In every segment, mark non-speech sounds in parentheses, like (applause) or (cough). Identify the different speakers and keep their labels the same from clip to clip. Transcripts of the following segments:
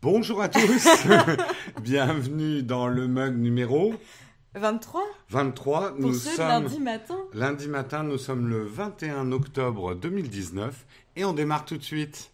Speaker 1: Bonjour à tous, (laughs) bienvenue dans le mug numéro
Speaker 2: 23
Speaker 1: 23.
Speaker 2: Pour
Speaker 1: nous
Speaker 2: ceux de
Speaker 1: sommes
Speaker 2: lundi matin.
Speaker 1: lundi matin, nous sommes le 21 octobre 2019 et on démarre tout de suite.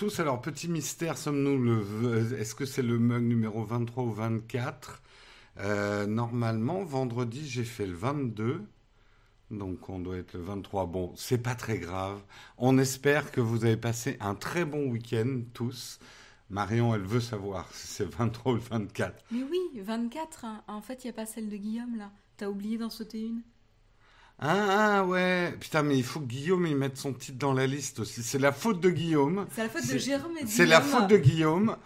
Speaker 1: Tous. Alors, petit mystère, sommes-nous le. Est-ce que c'est le mug numéro 23 ou 24 Euh, Normalement, vendredi, j'ai fait le 22. Donc, on doit être le 23. Bon, c'est pas très grave. On espère que vous avez passé un très bon week-end, tous. Marion, elle veut savoir si c'est 23 ou le 24.
Speaker 2: Mais oui, 24. hein. En fait, il n'y a pas celle de Guillaume là. T'as oublié d'en sauter une?
Speaker 1: Ah, ah, ouais. Putain, mais il faut que Guillaume y mette son titre dans la liste aussi. C'est la faute de Guillaume.
Speaker 2: C'est la faute de Jérôme et
Speaker 1: C'est la faute de Guillaume.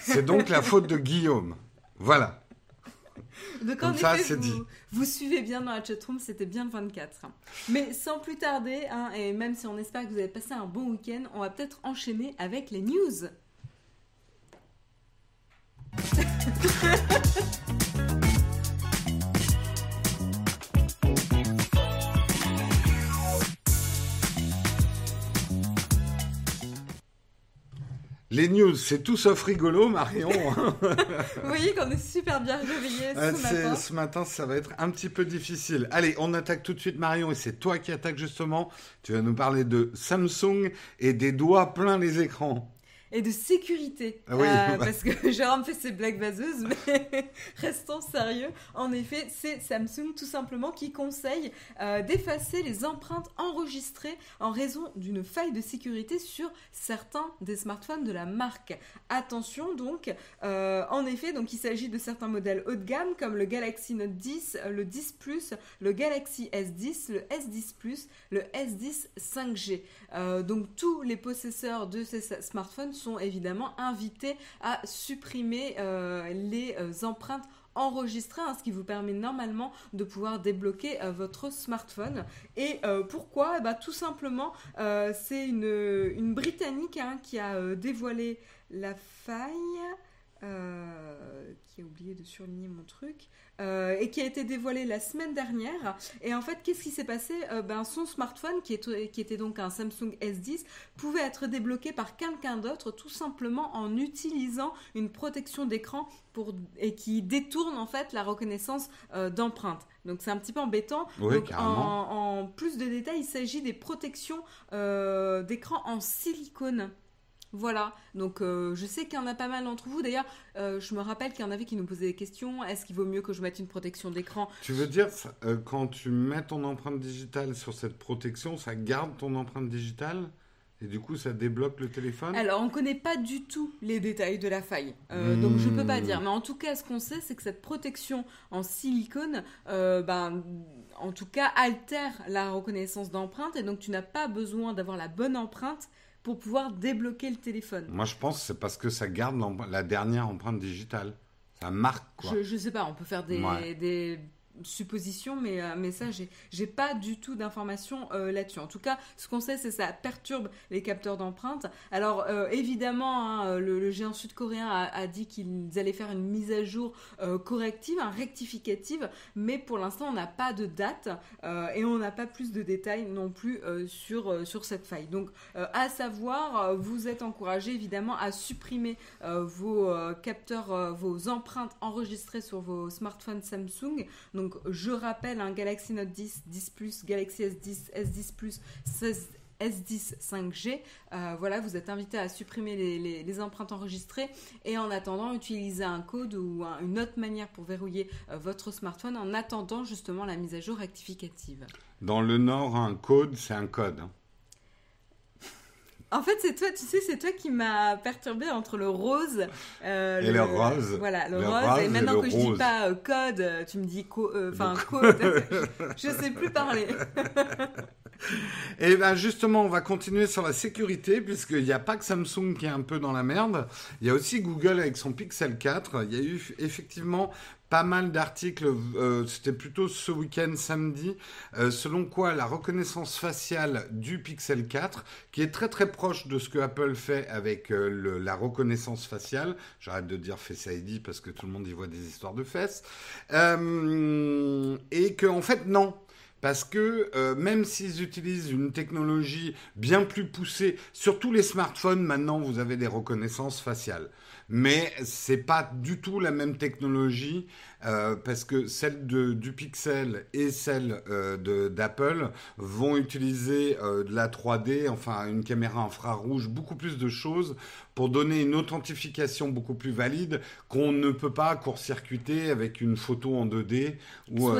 Speaker 1: C'est donc la faute de Guillaume. Voilà. (laughs)
Speaker 2: Donc
Speaker 1: Comme
Speaker 2: en
Speaker 1: ça,
Speaker 2: effet,
Speaker 1: c'est
Speaker 2: vous,
Speaker 1: dit.
Speaker 2: vous suivez bien dans la chatroom, c'était bien le 24. Mais sans plus tarder, hein, et même si on espère que vous avez passé un bon week-end, on va peut-être enchaîner avec les news. (laughs)
Speaker 1: Les news, c'est tout sauf rigolo, Marion. (laughs)
Speaker 2: Vous voyez qu'on est super bien réveillés ce
Speaker 1: c'est-
Speaker 2: matin.
Speaker 1: ce matin, ça va être un petit peu difficile. Allez, on attaque tout de suite, Marion, et c'est toi qui attaques justement. Tu vas nous parler de Samsung et des doigts pleins les écrans.
Speaker 2: Et de sécurité.
Speaker 1: Ah oui,
Speaker 2: Euh. Parce que (laughs) Jérôme fait ses blagues vaseuses, (laughs) mais restons sérieux. En effet, c'est Samsung tout simplement qui conseille euh, d'effacer les empreintes enregistrées en raison d'une faille de sécurité sur certains des smartphones de la marque. Attention donc, euh, en effet, donc il s'agit de certains modèles haut de gamme comme le Galaxy Note 10, le 10 Plus, le Galaxy S10, le S10 Plus, le S10 5G. Euh, donc tous les possesseurs de ces smartphones sont évidemment invités à supprimer euh, les euh, empreintes enregistrées, hein, ce qui vous permet normalement de pouvoir débloquer euh, votre smartphone. Et pourquoi? Eh ben, Tout simplement, c'est une, une Britannique hein, qui a dévoilé la faille. Euh, qui a oublié de surligner mon truc, euh, et qui a été dévoilée la semaine dernière. Et en fait, qu'est-ce qui s'est passé? Euh, ben, Son smartphone, qui, est- qui était donc un Samsung S10, pouvait être débloqué par quelqu'un d'autre tout simplement en utilisant une protection d'écran pour et qui détourne en fait la reconnaissance d'empreintes. Donc c'est un petit peu embêtant.
Speaker 1: Oui,
Speaker 2: Donc,
Speaker 1: carrément.
Speaker 2: en, en plus de détails, il s'agit des protections d'écran en silicone. Voilà, donc euh, je sais qu'il y en a pas mal d'entre vous. D'ailleurs, euh, je me rappelle qu'il y en avait qui nous posaient des questions. Est-ce qu'il vaut mieux que je mette une protection d'écran
Speaker 1: Tu veux dire, ça- euh, quand tu mets ton empreinte digitale sur cette protection, ça garde ton empreinte digitale et du coup, ça débloque le téléphone?
Speaker 2: Alors, on ne connaît pas du tout les détails de la faille, Euh, donc je peux pas
Speaker 1: Hmm.
Speaker 2: dire. Mais en tout cas, ce qu'on sait, c'est que cette protection en silicone, euh, ben, en tout cas, altère la reconnaissance d'empreinte, et donc tu n'as pas besoin d'avoir la bonne empreinte pour pouvoir débloquer le téléphone.
Speaker 1: Moi, je pense que c'est parce que ça garde la dernière empreinte digitale. Ça marque, quoi.
Speaker 2: Je, je sais pas, on peut faire des,
Speaker 1: Ouais.
Speaker 2: des suppositions, mais, euh, mais ça, j'ai pas du tout d'informations euh, là-dessus. En tout cas, ce qu'on sait, c'est que ça perturbe les capteurs d'empreintes. Alors, euh, évidemment, hein, le, le géant sud-coréen a, dit qu'ils allaient faire une mise à jour euh, corrective, un rectificative, mais pour l'instant, on n'a pas de date euh, et on n'a pas plus de détails non plus euh, sur, euh, sur cette faille. Donc, euh, à savoir, euh, vous êtes encouragé évidemment à supprimer euh, vos euh, capteurs, euh, vos empreintes enregistrées sur vos smartphones Samsung. Donc, je rappelle un Galaxy Note 10, 10 Plus, Galaxy S10, S10 Plus, 16 S10 5G. Euh, voilà, vous êtes invité à supprimer les, empreintes enregistrées et en attendant, utiliser un code ou un- une autre manière pour verrouiller euh, votre smartphone en attendant justement la mise à jour rectificative.
Speaker 1: Dans le Nord, un code, c'est un code. hein.
Speaker 2: En fait, c'est toi, tu sais, c'est toi qui m'as perturbé entre le rose euh,
Speaker 1: Et le rose.
Speaker 2: Voilà, le,
Speaker 1: Le
Speaker 2: rose.
Speaker 1: rose
Speaker 2: Et maintenant que je dis
Speaker 1: rose.
Speaker 2: pas euh, code, euh, tu me dis enfin code. (laughs) je sais plus parler. (laughs)
Speaker 1: Et ben justement, on va continuer sur la sécurité, puisqu'il n'y a pas que Samsung qui est un peu dans la merde. Il y a aussi Google avec son Pixel 4. Il y a eu effectivement pas mal d'articles, euh, c'était plutôt ce week-end samedi, euh, selon quoi la reconnaissance faciale du Pixel 4, qui est très très proche de ce que Apple fait avec euh, la reconnaissance faciale, j'arrête de dire Face ID parce que tout le monde y voit des histoires de fesses, et que en fait non, parce que même s'ils utilisent une technologie bien plus poussée, sur tous les smartphones maintenant vous avez des reconnaissances faciales. Mais c'est pas du tout la même technologie euh, parce que celle du Pixel et celle euh, d'Apple vont utiliser de la 3D, enfin une caméra infrarouge, beaucoup plus de choses pour donner une authentification beaucoup plus valide qu'on ne peut pas court-circuiter avec une photo en 2D ou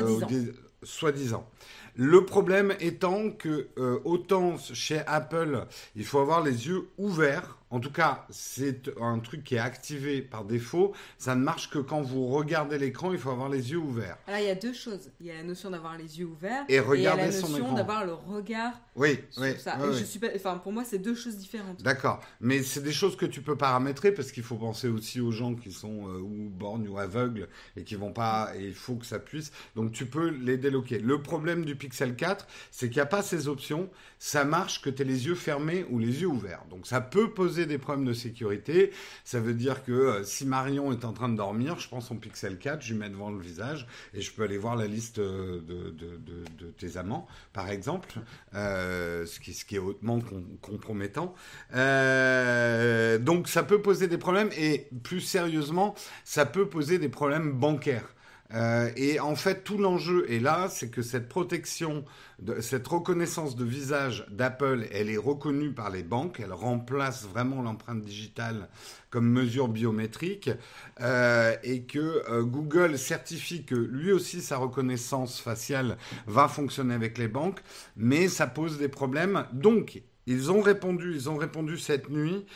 Speaker 1: soi-disant. Le problème étant que euh, autant chez Apple, il faut avoir les yeux ouverts en tout cas, c'est un truc qui est activé par défaut. Ça ne marche que quand vous regardez l'écran, il faut avoir les yeux ouverts.
Speaker 2: Alors, il y a deux choses. Il y a la notion d'avoir les yeux ouverts
Speaker 1: et, regarder
Speaker 2: et la notion d'avoir le regard
Speaker 1: oui, oui,
Speaker 2: ça. je suis pas... enfin, pour moi, c'est deux choses différentes.
Speaker 1: D'accord. Mais c'est des choses que tu peux paramétrer parce qu'il faut penser aussi aux gens qui sont euh, ou borgnes ou aveugles et qui vont pas, et il faut que ça puisse. Donc, tu peux les déloquer. Le problème du Pixel 4, c'est qu'il n'y a pas ces options. Ça marche que tu aies les yeux fermés ou les yeux ouverts. Donc, ça peut poser des problèmes de sécurité. Ça veut dire que euh, si Marion est en train de dormir, je prends son Pixel 4, je lui mets devant le visage et je peux aller voir la liste euh, de, tes amants, par exemple, euh, ce, qui, est hautement compromettant. donc ça peut poser des problèmes et plus sérieusement, ça peut poser des problèmes bancaires. Et en fait, tout l'enjeu est là, c'est que cette protection, cette reconnaissance de visage d'Apple, elle est reconnue par les banques, elle remplace vraiment l'empreinte digitale comme mesure biométrique, euh, et que euh, Google certifie que lui aussi sa reconnaissance faciale va fonctionner avec les banques, mais ça pose des problèmes. Donc, ils ont répondu, ils ont répondu cette nuit.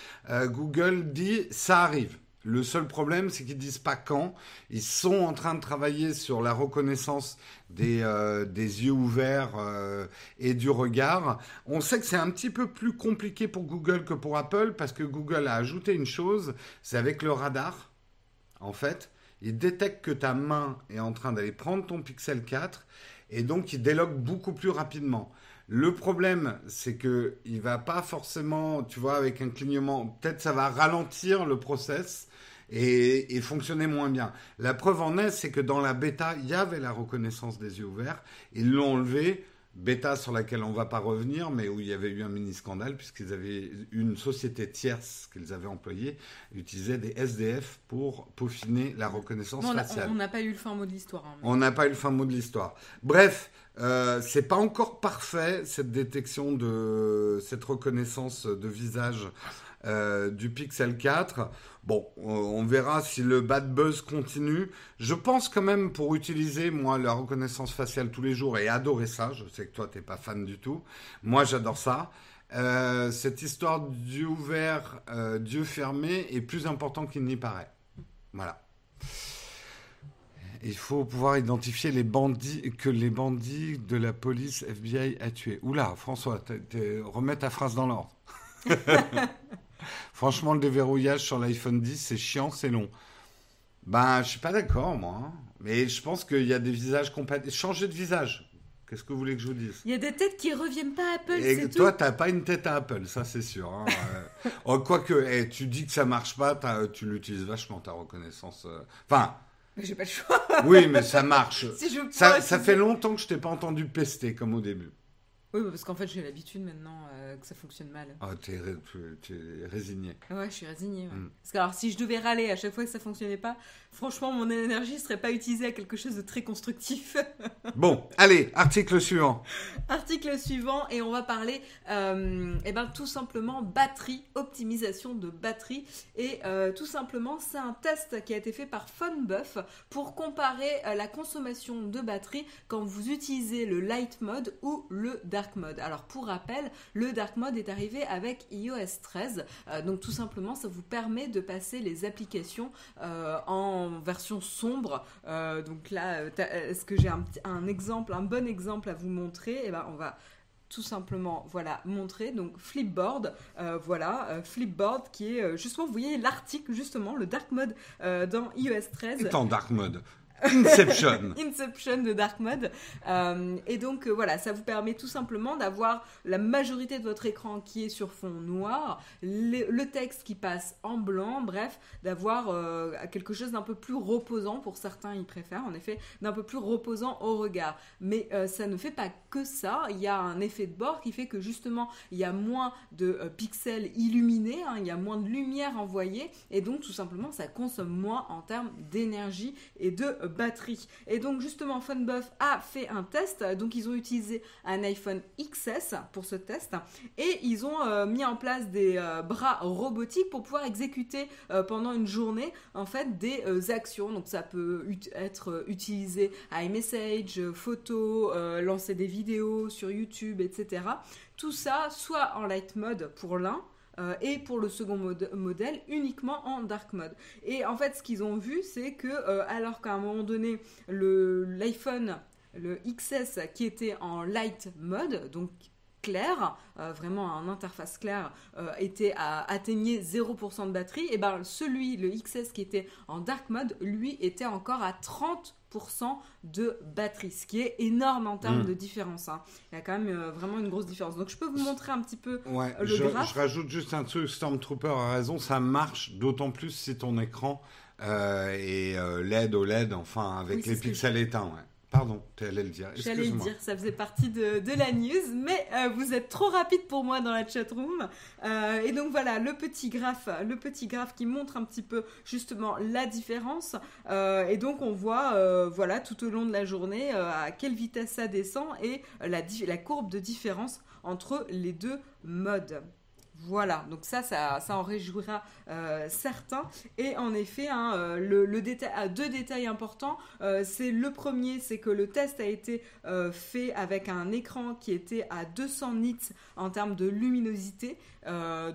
Speaker 1: Google dit ça arrive. Le seul problème, c'est qu'ils disent pas quand. Ils sont en train de travailler sur la reconnaissance des, euh, yeux ouverts euh, et du regard. On sait que c'est un petit peu plus compliqué pour Google que pour Apple parce que Google a ajouté une chose, c'est avec le radar. En fait, il détecte que ta main est en train d'aller prendre ton Pixel 4 et donc il délogue beaucoup plus rapidement. Le problème, c'est que il va pas forcément, tu vois, avec un clignement, peut-être ça va ralentir le process et, fonctionner moins bien. La preuve en est, c'est que dans la bêta, il y avait la reconnaissance des yeux ouverts. Ils l'ont enlevé. Bêta sur laquelle on ne va pas revenir, mais où il y avait eu un mini scandale puisqu'ils avaient une société tierce qu'ils avaient employée utilisait des SDF pour peaufiner la reconnaissance faciale.
Speaker 2: On n'a pas eu le fin mot de l'histoire. Hein,
Speaker 1: on n'a pas eu le fin mot de l'histoire. Bref, euh, c'est pas encore parfait cette détection de cette reconnaissance de visage euh, du Pixel 4. Bon, on verra si le bad buzz continue. Je pense quand même pour utiliser, moi, la reconnaissance faciale tous les jours et adorer ça. Je sais que toi, t'es pas fan du tout. Moi, j'adore ça. Euh, cette histoire d'yeux ouvert, euh, Dieu fermé est plus important qu'il n'y paraît. Voilà. Il faut pouvoir identifier les bandits que les bandits de la police FBI a tués. Oula, François, remets ta phrase dans l'ordre. (laughs) Franchement, le déverrouillage sur l'iPhone 10, c'est chiant, c'est long. Ben, je suis pas d'accord, moi. Hein. Mais je pense qu'il y a des visages complètement... Changer de visage. Qu'est-ce que vous voulez que je vous dise?
Speaker 2: Il y a des têtes qui reviennent pas à Apple.
Speaker 1: Et toi, tu n'as pas une tête à Apple, ça c'est sûr. Hein. (laughs) oh, Quoique, eh, tu dis que ça marche pas, tu l'utilises vachement ta reconnaissance. Euh. Enfin.
Speaker 2: Mais j'ai pas le choix.
Speaker 1: oui, mais ça marche. (laughs) ça, ça fait longtemps que je t'ai pas entendu pester comme au début.
Speaker 2: Oui, parce qu'en fait, j'ai l'habitude maintenant euh, que ça fonctionne mal.
Speaker 1: Ah, tu es, résigné.
Speaker 2: Ouais, je suis résigné. Mm. Parce que alors, si je devais râler à chaque fois que ça fonctionnait pas, franchement, mon énergie serait pas utilisée à quelque chose de très constructif. (laughs)
Speaker 1: bon, allez, article suivant.
Speaker 2: Article suivant, et on va parler, euh, eh ben, tout simplement batterie, optimisation de batterie. Et euh, tout simplement, c'est un test qui a été fait par Funbuff pour comparer euh, la consommation de batterie quand vous utilisez le light mode ou le dark mode. Alors pour rappel, le dark mode est arrivé avec iOS 13. Euh, donc tout simplement, ça vous permet de passer les applications euh, version sombre. Euh, donc là, est-ce que j'ai un, exemple, un bon exemple à vous montrer? Et eh ben on va tout simplement voilà montrer. Donc Flipboard euh, voilà euh, Flipboard qui est euh, justement vous voyez l'article justement le dark mode dans iOS 13
Speaker 1: est en dark mode Inception. (laughs)
Speaker 2: Inception de Dark Mode. Euh, et donc euh, voilà, ça vous permet tout simplement d'avoir la majorité de votre écran qui est sur fond noir, le, texte qui passe en blanc, bref, d'avoir euh, quelque chose d'un peu plus reposant, pour certains ils préfèrent en effet, d'un peu plus reposant au regard. Mais ça ne fait pas que ça, il y a un effet de bord qui fait que justement il y a moins de pixels illuminés, hein, il y a moins de lumière envoyée, et donc tout simplement ça consomme moins en termes d'énergie et de batterie. Et donc justement, Funbuff a fait un test. Donc ils ont utilisé un iPhone XS pour ce test et ils ont euh, mis en place des euh, bras robotiques pour pouvoir exécuter euh, pendant une journée en fait des actions. Donc ça peut être utilisé à iMessage, photo, lancer des vidéos sur YouTube, etc. Tout ça soit en light mode pour l'un euh, et pour le second modèle uniquement en dark mode. Et en fait, ce qu'ils ont vu, c'est que euh, alors qu'à un moment donné, l'iPhone, le, XS qui était en light mode, donc clair, euh, vraiment en interface claire, était à, atteignait 0% de batterie, et ben celui, le XS qui était en dark mode, lui était encore à 30 de batterie, ce qui est énorme en termes hmm. de différence. Hein. Il y a quand même euh, vraiment une grosse différence. Donc je peux vous montrer un petit peu
Speaker 1: ouais, le je, graphe. Je rajoute juste un truc, Stormtrooper a raison, ça marche d'autant plus si ton écran euh, est euh, LED OLED, enfin avec les pixels éteints. Pardon, tu allais le dire.
Speaker 2: J'allais le dire, ça faisait partie de, la news, mais euh, vous êtes trop rapide pour moi dans la chatroom. Euh, et donc voilà, le petit graphe, le petit graphe qui montre un petit peu justement la différence. Euh, et donc on voit, voilà, tout au long de la journée, à quelle vitesse ça descend et la, la courbe de différence entre les deux modes. Voilà, donc ça, ça, en réjouira euh, certains. Et en effet, hein, euh, ah, deux détails importants. Euh, c'est le premier, c'est que le test a été fait avec un écran qui était à 200 nits en termes de luminosité.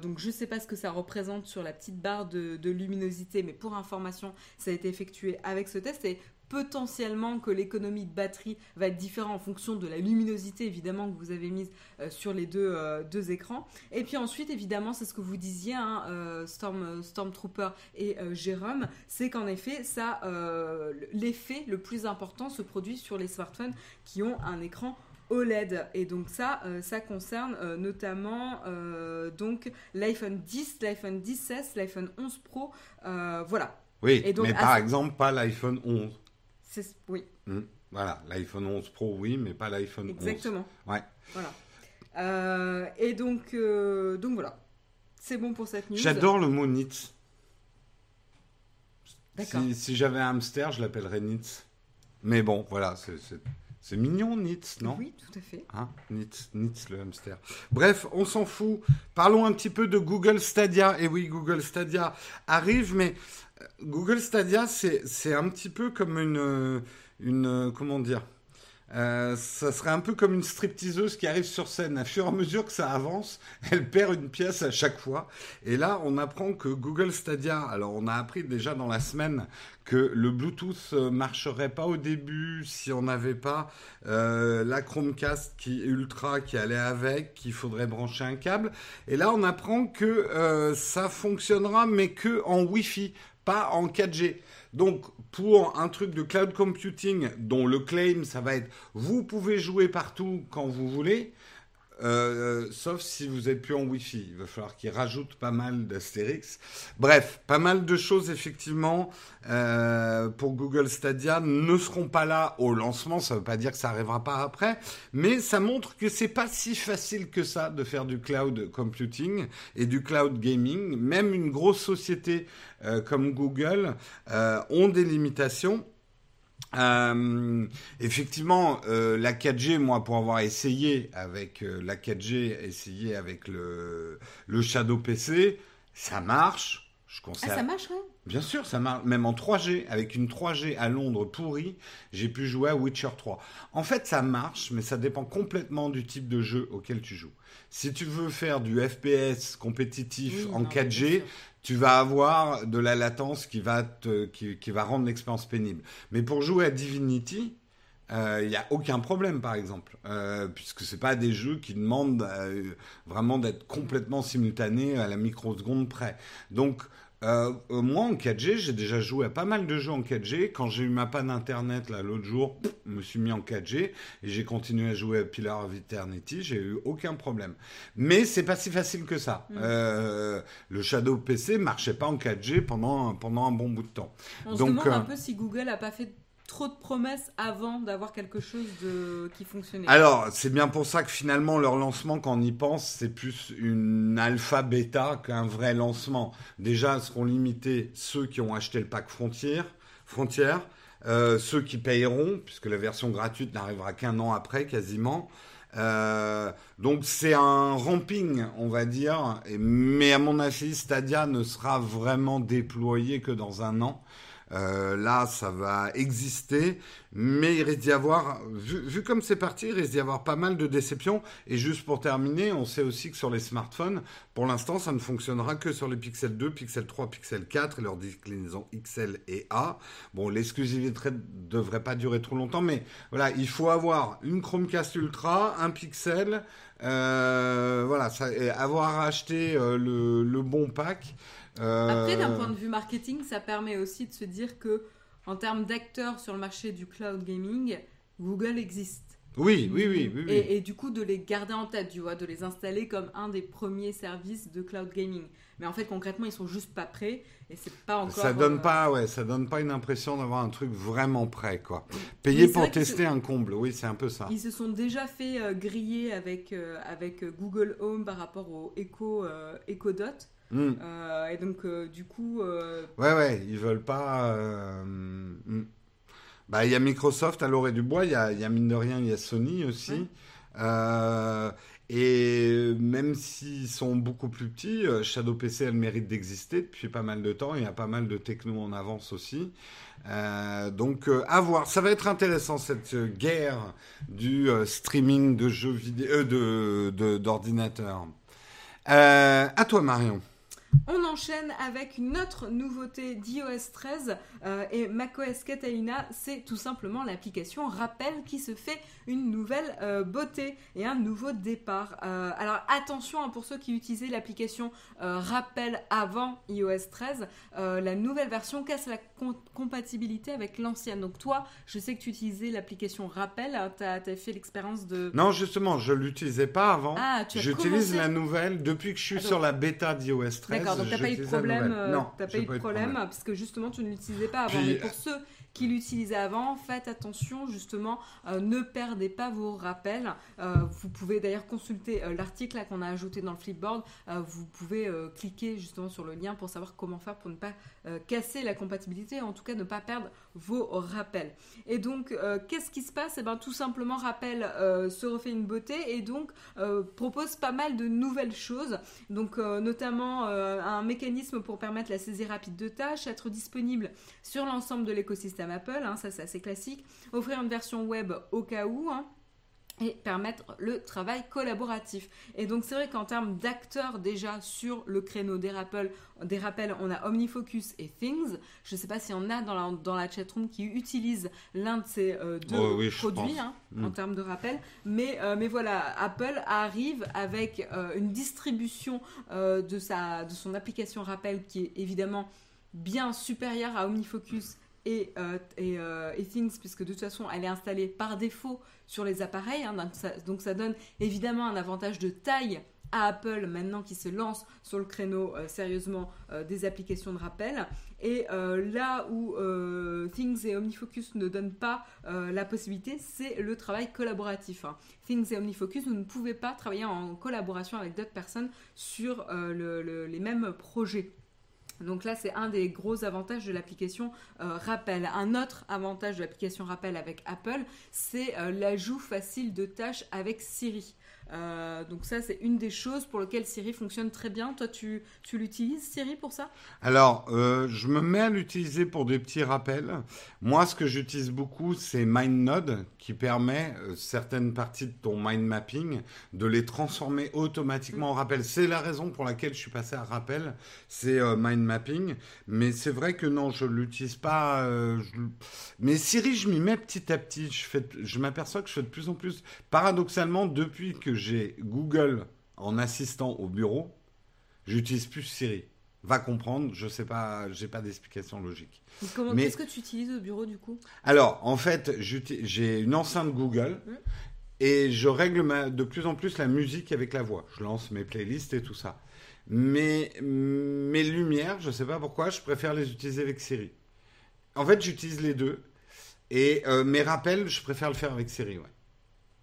Speaker 2: donc je ne sais pas ce que ça représente sur la petite barre de, luminosité, mais pour information, ça a été effectué avec ce test. Potentiellement que l'économie de batterie va être différente en fonction de la luminosité évidemment que vous avez mise euh, sur les deux, euh, deux écrans. Et puis ensuite évidemment c'est ce que vous disiez hein, euh, Storm, Stormtrooper et Jérôme, c'est qu'en effet ça l'effet le plus important se produit sur les smartphones qui ont un écran OLED et donc ça ça concerne notamment donc l'iPhone 10, l'iPhone 10s, l'iPhone 11 Pro voilà.
Speaker 1: Oui, mais par exemple pas l'iPhone 11.
Speaker 2: Oui.
Speaker 1: Hmm. Voilà, l'iPhone 11 Pro, oui, mais pas l'iPhone 11.
Speaker 2: Exactement.
Speaker 1: Ouais.
Speaker 2: Voilà. Euh, et donc, euh, donc voilà. C'est bon pour cette news.
Speaker 1: J'adore le mot Nitz. D'accord. Si, j'avais un hamster, je l'appellerais Nitz. Mais bon, voilà, c'est mignon, Nitz, non?
Speaker 2: Oui, tout à fait.
Speaker 1: Hein? Nitz, Nitz, le hamster. Bref, on s'en fout. Parlons un petit peu de Google Stadia. Et oui, Google Stadia arrive, mais Google Stadia, c'est un petit peu comme une, comment dire, euh, ça serait un peu comme une stripteaseuse qui arrive sur scène. À fur et à mesure que ça avance, (laughs) elle perd une pièce à chaque fois. Et là, on apprend que Google Stadia, alors on a appris déjà dans la semaine que le Bluetooth marcherait pas au début si on n'avait pas euh, la Chromecast qui ultra qui allait avec, qu'il faudrait brancher un câble. Et là, on apprend que euh, ça fonctionnera mais que en Wi-Fi pas en 4G. Donc, pour un truc de cloud computing dont le claim, ça va être vous pouvez jouer partout quand vous voulez, euh, sauf si vous êtes plus en Wi-Fi. Il va falloir qu'ils rajoutent pas mal d'astérix. Bref, pas mal de choses effectivement euh, pour Google Stadia ne seront pas là au lancement. Ça ne veut pas dire que ça arrivera pas après, mais ça montre que c'est pas si facile que ça de faire du cloud computing et du cloud gaming. Même une grosse société euh, comme Google ont des limitations. Euh, effectivement, euh, la 4G, moi, pour avoir essayé avec euh, la 4G, essayé avec le, le Shadow PC, ça marche. Je
Speaker 2: conseille. Ah, ça marche, hein
Speaker 1: Bien sûr, ça marche. Même en 3G, avec une 3G à Londres pourrie, j'ai pu jouer à Witcher 3. En fait, ça marche, mais ça dépend complètement du type de jeu auquel tu joues. Si tu veux faire du FPS compétitif en 4G, tu vas avoir de la latence qui va, te, qui, va rendre l'expérience pénible. Mais pour jouer à Divinity, il euh, n'y a aucun problème, par exemple, euh, puisque c'est pas des jeux qui demandent euh, vraiment d'être complètement simultanés à la microseconde près. Donc, euh, moi, en 4G, j'ai déjà joué à pas mal de jeux en 4G. Quand j'ai eu ma panne internet là l'autre jour, je me suis mis en 4G et j'ai continué à jouer à Pillar of Eternity. J'ai eu aucun problème. Mais c'est pas si facile que ça. Mm. Euh, le Shadow PC marchait pas en 4G pendant pendant un bon bout de temps.
Speaker 2: On se demande un peu si Google a pas fait trop de promesses avant d'avoir quelque chose qui fonctionnait.
Speaker 1: Alors, c'est bien pour ça que finalement, leur lancement, quand on y pense, c'est plus une alpha bêta qu'un vrai lancement. Déjà, seront limités ceux qui ont acheté le pack Frontière, Frontière euh, ceux qui payeront, puisque la version gratuite n'arrivera qu'un an après quasiment. Euh, donc c'est un ramping, on va dire, mais à mon avis, Stadia ne sera vraiment déployé que dans un an. Euh, là, ça va exister, mais il risque d'y avoir, vu, comme c'est parti, il risque d'y avoir pas mal de déceptions. Et juste pour terminer, on sait aussi que sur les smartphones, pour l'instant, ça ne fonctionnera que sur les Pixel 2, Pixel 3, Pixel 4 et leurs déclinaisons XL et A. Bon, l'exclusivité ne devrait pas durer trop longtemps, mais voilà, il faut avoir une Chromecast Ultra, un Pixel, euh, voilà, ça, avoir acheté euh, le, le bon pack.
Speaker 2: Après, d'un euh, point de vue marketing, ça permet aussi de se dire que, en termes d'acteurs sur le marché du cloud gaming, Google existe.
Speaker 1: Oui, oui, oui. oui,
Speaker 2: Et, du coup, de les garder en tête, tu vois, de les installer comme un des premiers services de cloud gaming. Mais en fait, concrètement, ils sont juste pas prêts et c'est pas encore.
Speaker 1: Ça donne euh, pas, ouais, ça donne pas une impression d'avoir un truc vraiment prêt, quoi. Payer pour tester un comble, oui, c'est un peu ça.
Speaker 2: Ils se sont déjà fait euh, griller avec avec Google Home par rapport au Echo Echo Dot. Mm. Euh, et donc, euh, du coup. Euh,
Speaker 1: ouais, ouais, ils veulent pas. Mm. Bah, il y a Microsoft à l'orée du bois, il y a, y a, mine de rien, il y a Sony aussi. et même s'ils sont beaucoup plus petits, Shadow PC a le mérite d'exister depuis pas mal de temps. Il y a pas mal de techno en avance aussi. donc, à voir. Ça va être intéressant cette guerre du streaming de jeux vidéo, de d'ordinateurs. à toi, Marion.
Speaker 2: On enchaîne avec une autre nouveauté d'iOS 13 euh, et macOS Catalina, c'est tout simplement l'application Rappel qui se fait une nouvelle euh, beauté et un nouveau départ. Euh, alors attention hein, pour ceux qui utilisaient l'application Rappel avant iOS 13, la nouvelle version casse la compatibilité avec l'ancienne. Donc toi, je sais que tu utilisais l'application Rappel, hein, tu as, fait l'expérience de...
Speaker 1: Non, justement, je l'utilisais pas avant. Ah, J'utilise la nouvelle depuis que je suis sur la bêta d'iOS 13.
Speaker 2: D'accord, donc t'as pas eu de problème, euh, pas, eu de problème, parce que justement tu ne l'utilisais pas avant. Mais pour ceux qui l'utilisaient avant, faites attention justement, euh, ne perdez pas vos rappels. Euh, vous pouvez d'ailleurs consulter l'article qu'on a ajouté dans le Flipboard. vous pouvez cliquer justement sur le lien pour savoir comment faire pour ne pas casser la compatibilité, en tout cas ne pas perdre vos rappels. Et donc, qu'est-ce qui se passe? Eh bien, tout simplement, Rappel se refait une beauté et donc propose pas mal de nouvelles choses. Donc, notamment un mécanisme pour permettre la saisie rapide de tâches, être disponible sur l'ensemble de l'écosystème Apple, hein, ça c'est assez classique, offrir une version web au cas où. Hein, et permettre le travail collaboratif. Et donc c'est vrai qu'en termes d'acteurs déjà sur le créneau des rappels, des rappels, on a OmniFocus et Things. Je ne sais pas s'il y en a dans la, dans la chatroom qui utilisent l'un de ces euh, deux oh produits hein, en mm. termes de rappel. Mais, euh, mais voilà, Apple arrive avec euh, une distribution de, sa, de son application rappel qui est évidemment bien supérieure à OmniFocus et, et, et, Things, puisque de toute façon, elle est installée par défaut sur les appareils. Hein, donc, ça, donne évidemment un avantage de taille à Apple maintenant qui se lance sur le créneau euh, sérieusement euh, des applications de rappel. Et euh, là où Things et OmniFocus ne donnent pas la possibilité, c'est le travail collaboratif. Hein. Things et OmniFocus, vous ne pouvez pas travailler en collaboration avec d'autres personnes sur les mêmes projets. Donc là, c'est un des gros avantages de l'application euh, Rappel. Un autre avantage de l'application Rappel avec Apple, c'est euh, l'ajout facile de tâches avec Siri. Euh, donc ça, c'est une des choses pour lesquelles Siri fonctionne très bien. Toi, tu, tu l'utilises, Siri, pour ça?
Speaker 1: Alors, euh, je me mets à l'utiliser pour des petits rappels. Moi, ce que j'utilise beaucoup, c'est MindNode, qui permet euh, certaines parties de ton mind mapping de les transformer automatiquement en rappel. C'est la raison pour laquelle je suis passé à rappel, c'est mind mapping. Mais c'est vrai que non, je l'utilise pas. Mais Siri, je m'y mets petit à petit. Je, je m'aperçois que je fais de plus en plus. Paradoxalement, depuis que j'ai Google en assistant au bureau, j'utilise plus Siri. Va comprendre, je sais pas, j'ai pas d'explication logique.
Speaker 2: Comment, qu'est-ce que tu utilises au bureau du coup?
Speaker 1: Alors, en fait, j'ai une enceinte Google mmh. et je règle de plus en plus la musique avec la voix. Je lance mes playlists et tout ça. Mais mes lumières, je sais pas pourquoi, je préfère les utiliser avec Siri. En fait, j'utilise les deux. Et euh, mes rappels, je préfère le faire avec Siri, ouais.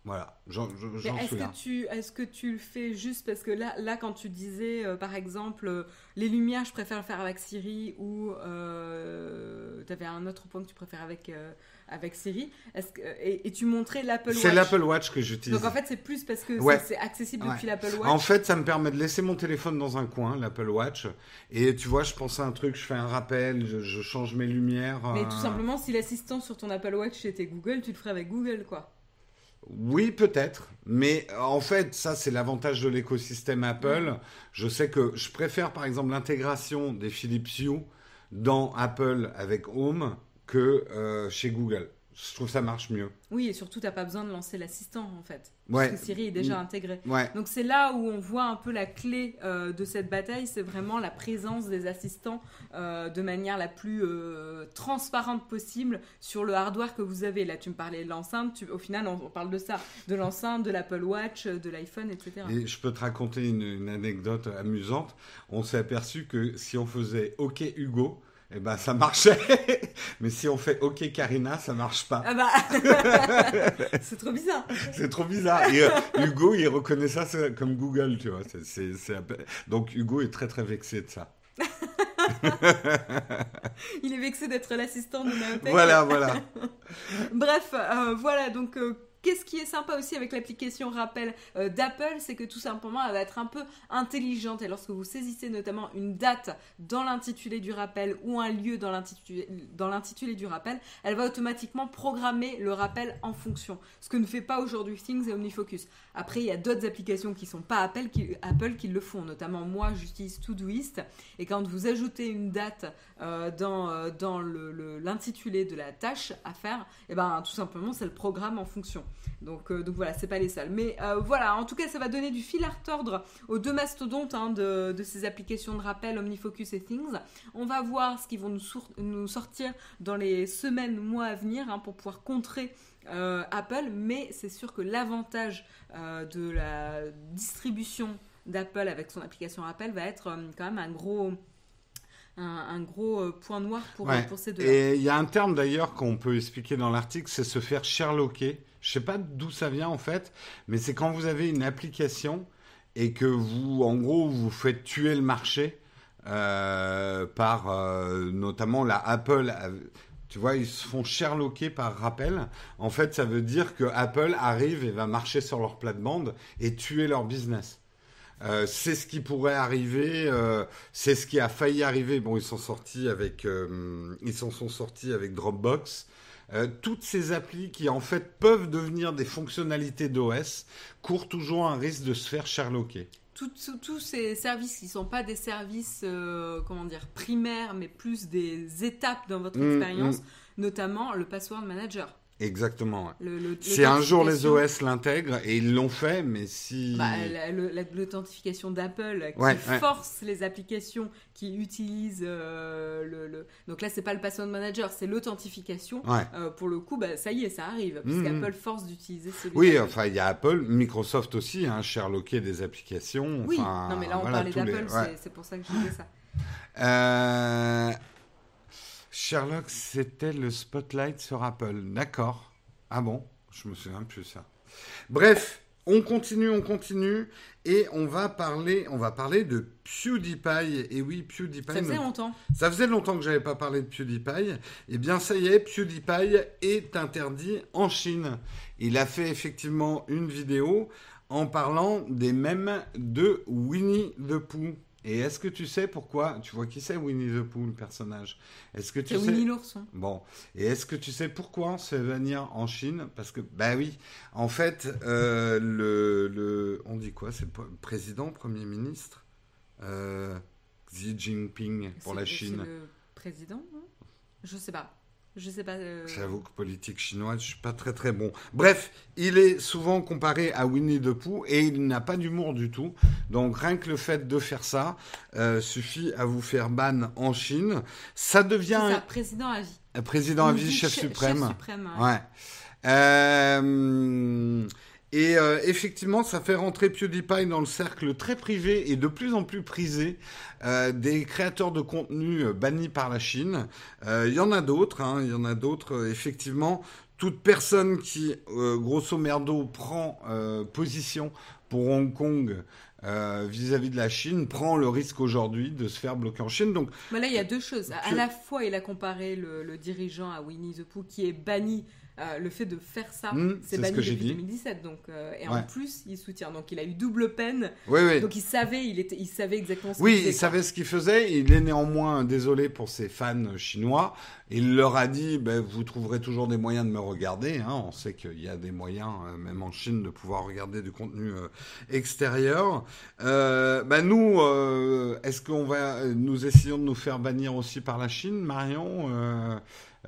Speaker 1: Voilà, j'en
Speaker 2: est-ce que tu Est-ce que tu le fais juste parce que là, là quand tu disais, euh, par exemple, euh, les lumières, je préfère le faire avec Siri ou euh, tu avais un autre point que tu préfères avec, avec Siri, est-ce que, et, tu montrais l'Apple Watch
Speaker 1: C'est l'Apple Watch que j'utilise.
Speaker 2: Donc en fait, c'est plus parce que c'est accessible depuis l'Apple Watch
Speaker 1: En fait, ça me permet de laisser mon téléphone dans un coin, l'Apple Watch, et tu vois, je pense à un truc, je fais un rappel, je, je change mes lumières.
Speaker 2: Mais tout simplement, si l'assistant sur ton Apple Watch était Google, tu le ferais avec Google, quoi.
Speaker 1: Oui, peut-être. Mais en fait, ça, c'est l'avantage de l'écosystème Apple. Je sais que je préfère, par exemple, l'intégration des Philips Hue dans Apple avec Home que euh, chez Google. Je trouve que ça marche mieux.
Speaker 2: Oui, et surtout, tu n'as pas besoin de lancer l'assistant, en fait. Parce que Siri est déjà mm. intégré.
Speaker 1: Ouais.
Speaker 2: Donc, c'est là où on voit un peu la clé euh, de cette bataille. C'est vraiment la présence des assistants euh, de manière la plus euh, transparente possible sur le hardware que vous avez. Là, tu me parlais de l'enceinte. Au final, on, parle de ça. De l'enceinte, de l'Apple Watch, de l'iPhone, etc.
Speaker 1: Et je peux te raconter une, une anecdote amusante. On s'est aperçu que si on faisait OK Hugo, eh ben ça marchait. (laughs) Mais si on fait OK Karina, ça marche pas.
Speaker 2: Ah bah (laughs) c'est trop bizarre.
Speaker 1: c'est trop bizarre. Et euh, Hugo, il reconnaît ça comme Google, tu vois. Donc Hugo est très très vexé de ça. (laughs)
Speaker 2: il est vexé d'être l'assistant de Naotech.
Speaker 1: Voilà, voilà.
Speaker 2: Bref, euh, voilà, donc euh, Qu'est-ce qui est sympa aussi avec l'application rappel euh, d'Apple, c'est que tout simplement elle va être un peu intelligente et lorsque vous saisissez notamment une date dans l'intitulé du rappel ou un lieu dans l'intitulé du rappel, elle va automatiquement programmer le rappel en fonction. Ce que ne fait pas aujourd'hui Things et OmniFocus. Après, il y a d'autres applications qui sont pas Apple qui, Apple qui le font. Notamment moi, j'utilise Todoist et quand vous ajoutez une date euh, dans, euh, dans l'intitulé de la tâche à faire, et eh ben tout simplement c'est le programme en fonction. Donc, euh, donc voilà, c'est pas les seuls. Mais euh, voilà, en tout cas, ça va donner du fil à retordre aux deux mastodontes hein, de, ces applications de rappel, OmniFocus et Things. On va voir ce qu'ils vont nous, nous, sortir dans les semaines, mois à venir hein, pour pouvoir contrer euh, Apple. Mais c'est sûr que l'avantage de la distribution d'Apple avec son application Apple va être quand même un gros un, gros point noir pour, pour ces deux.
Speaker 1: Et il y a un terme d'ailleurs qu'on peut expliquer dans l'article, c'est se faire sherlocker. Je sais pas d'où ça vient en fait, mais c'est quand vous avez une application et que vous, en gros, vous faites tuer le marché euh, par euh, notamment la Apple. Tu vois, ils se font sherlocker par rappel. En fait, ça veut dire que Apple arrive et va marcher sur leur plate-bande et tuer leur business. Euh, c'est ce qui pourrait arriver, c'est ce qui a failli arriver. Bon, ils sont ils s'en sont sortis avec Dropbox. Euh, toutes ces applis qui en fait peuvent devenir des fonctionnalités d'OS courent toujours un risque de se faire sherlocker.
Speaker 2: Tous ces services qui ne sont pas des services euh, comment dire primaires mais plus des étapes dans votre mmh, expérience, mmh. notamment le password manager.
Speaker 1: Exactement. si un jour les OS l'intègrent, et ils l'ont fait, mais si...
Speaker 2: Bah, L'authentification d'Apple qui force les applications qui utilisent euh, le, Donc là, c'est pas le password manager, c'est l'authentification. Euh, pour le coup, bah, ça y est, ça arrive, puisqu'Apple mmh. force d'utiliser celui
Speaker 1: Oui, enfin, il y a Apple, Microsoft aussi, hein, Sherlocké des applications.
Speaker 2: Oui, non mais là, on parlait d'Apple, c'est pour ça que je disais ça.
Speaker 1: Euh... Sherlock, c'était le spotlight sur Apple. D'accord. Ah bon? Je me souviens plus ça. Bref, on continue, on continue, et on va parler, on va parler de PewDiePie. Et oui, PewDiePie. Ça
Speaker 2: faisait longtemps.
Speaker 1: Ça faisait longtemps que j'avais pas parlé de PewDiePie. Eh bien, ça y est, PewDiePie est interdit en Chine. Il a fait effectivement une vidéo en parlant des mèmes de Winnie the Pooh. Et est-ce que tu sais pourquoi Tu vois qui c'est Winnie the Pooh, le personnage? Est-ce que tu
Speaker 2: C'est
Speaker 1: sais
Speaker 2: Winnie l'ourson.
Speaker 1: Bon, et est-ce que tu sais pourquoi on se fait venir en Chine? Parce que, bah oui, en fait, euh, le, le, on dit quoi? C'est président, premier ministre euh, Xi Jinping pour la
Speaker 2: c'est
Speaker 1: Chine.
Speaker 2: le président, non? Je sais pas. Je sais pas. euh,
Speaker 1: J'avoue que politique chinoise, je suis pas très très bon. Bref, il est souvent comparé à Winnie the Pooh et il n'a pas d'humour du tout. Donc rien que le fait de faire ça euh, suffit à vous faire ban en Chine. Ça devient
Speaker 2: ça, président à vie.
Speaker 1: un président à vie, chef
Speaker 2: che-
Speaker 1: suprême.
Speaker 2: suprême, ouais.
Speaker 1: Ouais. Euh, et euh, effectivement, ça fait rentrer PewDiePie dans le cercle très privé et de plus en plus prisé euh, des créateurs de contenu euh, bannis par la Chine. Il y en a d'autres, hein, il y en a d'autres. effectivement, toute personne qui, grosso merdo, prend position pour Hong Kong euh, vis-à-vis de la Chine prend le risque aujourd'hui de se faire bloquer en Chine. Donc,
Speaker 2: Mais là, il y a deux choses. À
Speaker 1: Que-
Speaker 2: la fois, il a comparé le, le dirigeant à Winnie the Pooh qui est banni. Euh, le fait de faire ça,
Speaker 1: Hmm, c'est
Speaker 2: c'est
Speaker 1: ce
Speaker 2: banni
Speaker 1: que
Speaker 2: depuis
Speaker 1: dit.
Speaker 2: 2017. Donc, euh, et
Speaker 1: Ouais.
Speaker 2: en plus, il soutient. Donc, il a eu double peine.
Speaker 1: oui, oui.
Speaker 2: Donc, il savait, il était, il savait exactement ce qu'il
Speaker 1: Oui,
Speaker 2: faisait,
Speaker 1: il
Speaker 2: quoi.
Speaker 1: savait ce qu'il faisait. Il est néanmoins désolé pour ses fans chinois. Il leur a dit, ben, vous trouverez toujours des moyens de me regarder. hein. On sait qu'il y a des moyens, euh, même en Chine, de pouvoir regarder du contenu extérieur. Euh, ben, nous, est-ce qu'on va, nous essayons de nous faire bannir aussi par la Chine, Marion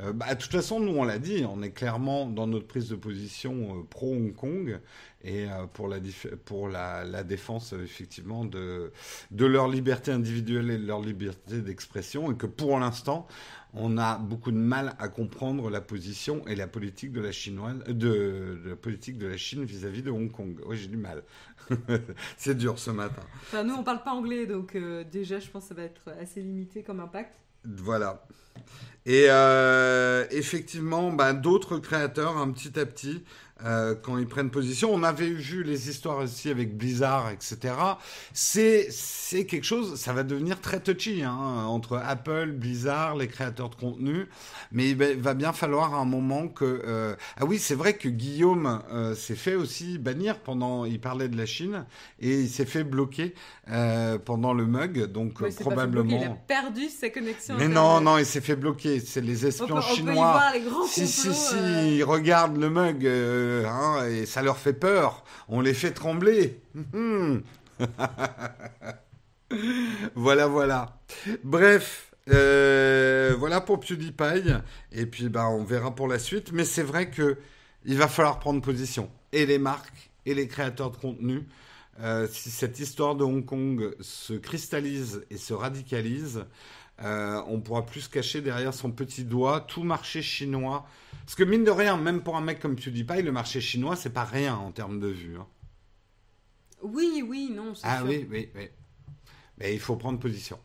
Speaker 1: Euh, bah, de toute façon, nous, on l'a dit, on est clairement dans notre prise de position euh, pro Hong Kong et euh, pour la, pour la, la défense, euh, effectivement, de, de leur liberté individuelle et de leur liberté d'expression, et que pour l'instant, on a beaucoup de mal à comprendre la position et la politique de la chinoise, de, de la politique de la Chine vis-à-vis de Hong Kong. Oui, j'ai du mal. (laughs) C'est dur ce matin.
Speaker 2: Enfin, nous, on parle pas anglais, donc déjà, je pense que ça va être assez limité comme impact.
Speaker 1: Voilà. Et euh, effectivement, bah, d'autres créateurs, un petit à petit, euh, quand ils prennent position, on avait vu les histoires aussi avec Blizzard, etc. C'est c'est quelque chose, ça va devenir très touchy hein, entre Apple, Blizzard, les créateurs de contenu. Mais il va- bien falloir à un moment que euh, ah oui, c'est vrai que Guillaume euh, s'est fait aussi bannir pendant, il parlait de la Chine et il s'est fait bloquer euh, pendant le mug, donc probablement.
Speaker 2: bloquer, il a perdu sa connexion.
Speaker 1: Mais non, non, il s'est fait bloquer. C'est les
Speaker 2: On
Speaker 1: espions
Speaker 2: peut, on peut y
Speaker 1: chinois.
Speaker 2: voir les grands complots.
Speaker 1: Si, si, si,
Speaker 2: euh,
Speaker 1: ils regardent le mug hein, et ça leur fait peur. On les fait trembler. Hum. (laughs) voilà, voilà. Bref, euh, voilà pour PewDiePie. Et puis, bah, on verra pour la suite. Mais c'est vrai que il va falloir prendre position. Et les marques et les créateurs de contenu. Euh, si cette histoire de Hong Kong se cristallise et se radicalise, euh, on pourra plus se cacher derrière son petit doigt tout marché chinois. Parce que mine de rien, même pour un mec comme PewDiePie, le marché chinois, c'est pas rien en termes de vues. hein.
Speaker 2: Oui, oui, non,
Speaker 1: Ah
Speaker 2: sûr.
Speaker 1: oui, oui, oui. Mais il faut prendre position.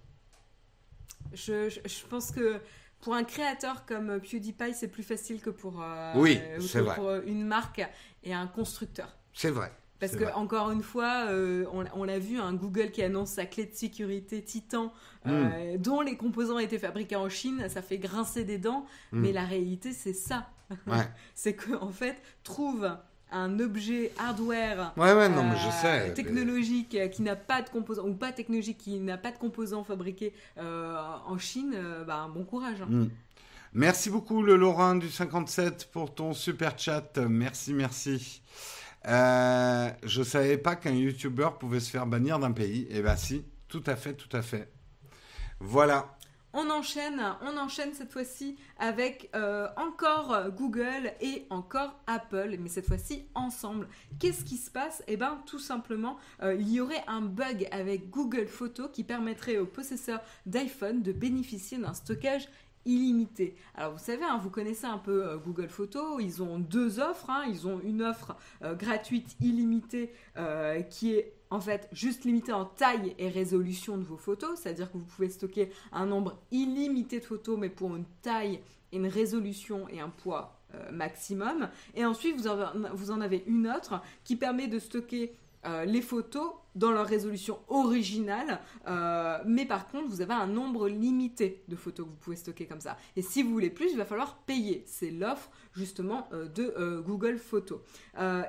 Speaker 2: Je, je, je pense que pour un créateur comme PewDiePie, c'est plus facile que pour, euh,
Speaker 1: Oui,
Speaker 2: euh,
Speaker 1: vrai.
Speaker 2: une marque et un constructeur.
Speaker 1: C'est vrai.
Speaker 2: Parce que,
Speaker 1: vrai.
Speaker 2: encore une fois, euh, on, on l'a vu, un Google qui annonce sa clé de sécurité Titan,
Speaker 1: Hmm.
Speaker 2: euh, dont les composants étaient fabriqués en Chine, ça fait grincer des dents.
Speaker 1: Mm.
Speaker 2: Mais la réalité, c'est ça. (laughs)
Speaker 1: Ouais.
Speaker 2: c'est qu'en en fait, trouve un objet hardware
Speaker 1: Ouais, ouais, non, mais je
Speaker 2: euh,
Speaker 1: sais.
Speaker 2: technologique qui n'a pas de composants ou pas technologique qui n'a pas de composants fabriqués en Chine, bah, bon courage. hein.
Speaker 1: Mm. Merci beaucoup, le Lorrain du 57, pour ton super chat. Merci, merci. Euh, je savais pas qu'un YouTuber pouvait se faire bannir d'un pays. Eh ben si, tout à fait, tout à fait. Voilà.
Speaker 2: On enchaîne, on enchaîne cette fois-ci avec euh, encore Google et encore Apple, mais cette fois-ci ensemble. Qu'est-ce qui se passe? Eh bien, tout simplement, euh, il y aurait un bug avec Google Photos qui permettrait aux possesseurs d'iPhone de bénéficier d'un stockage illimité. Alors vous savez, hein, vous connaissez un peu euh, Google Photos, ils ont deux offres, hein. ils ont une offre euh, gratuite illimitée euh, qui est en fait juste limitée en taille et résolution de vos photos, c'est-à-dire que vous pouvez stocker un nombre illimité de photos mais pour une taille, une résolution et un poids maximum. Et ensuite vous en, vous en avez une autre qui permet de stocker euh, les photos dans leur résolution originale, euh, mais par contre, vous avez un nombre limité de photos que vous pouvez stocker comme ça. Et si vous voulez plus, il va falloir payer. C'est l'offre justement euh, de Google Photos.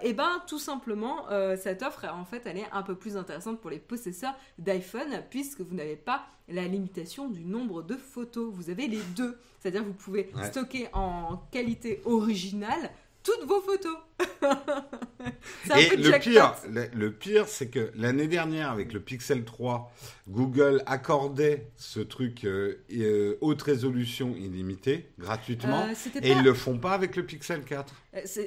Speaker 2: et ben, tout simplement, cette offre, en fait, elle est un peu plus intéressante pour les possesseurs d'iPhone, puisque vous n'avez pas la limitation du nombre de photos. Vous avez les deux. C'est-à-dire vous pouvez stocker en qualité originale toutes vos photos. (laughs)
Speaker 1: Et le pire, le, pire, c'est que l'année dernière, avec le Pixel 3, Google accordait ce truc euh, euh, haute résolution illimitée gratuitement, euh, et ils le font pas avec le Pixel 4.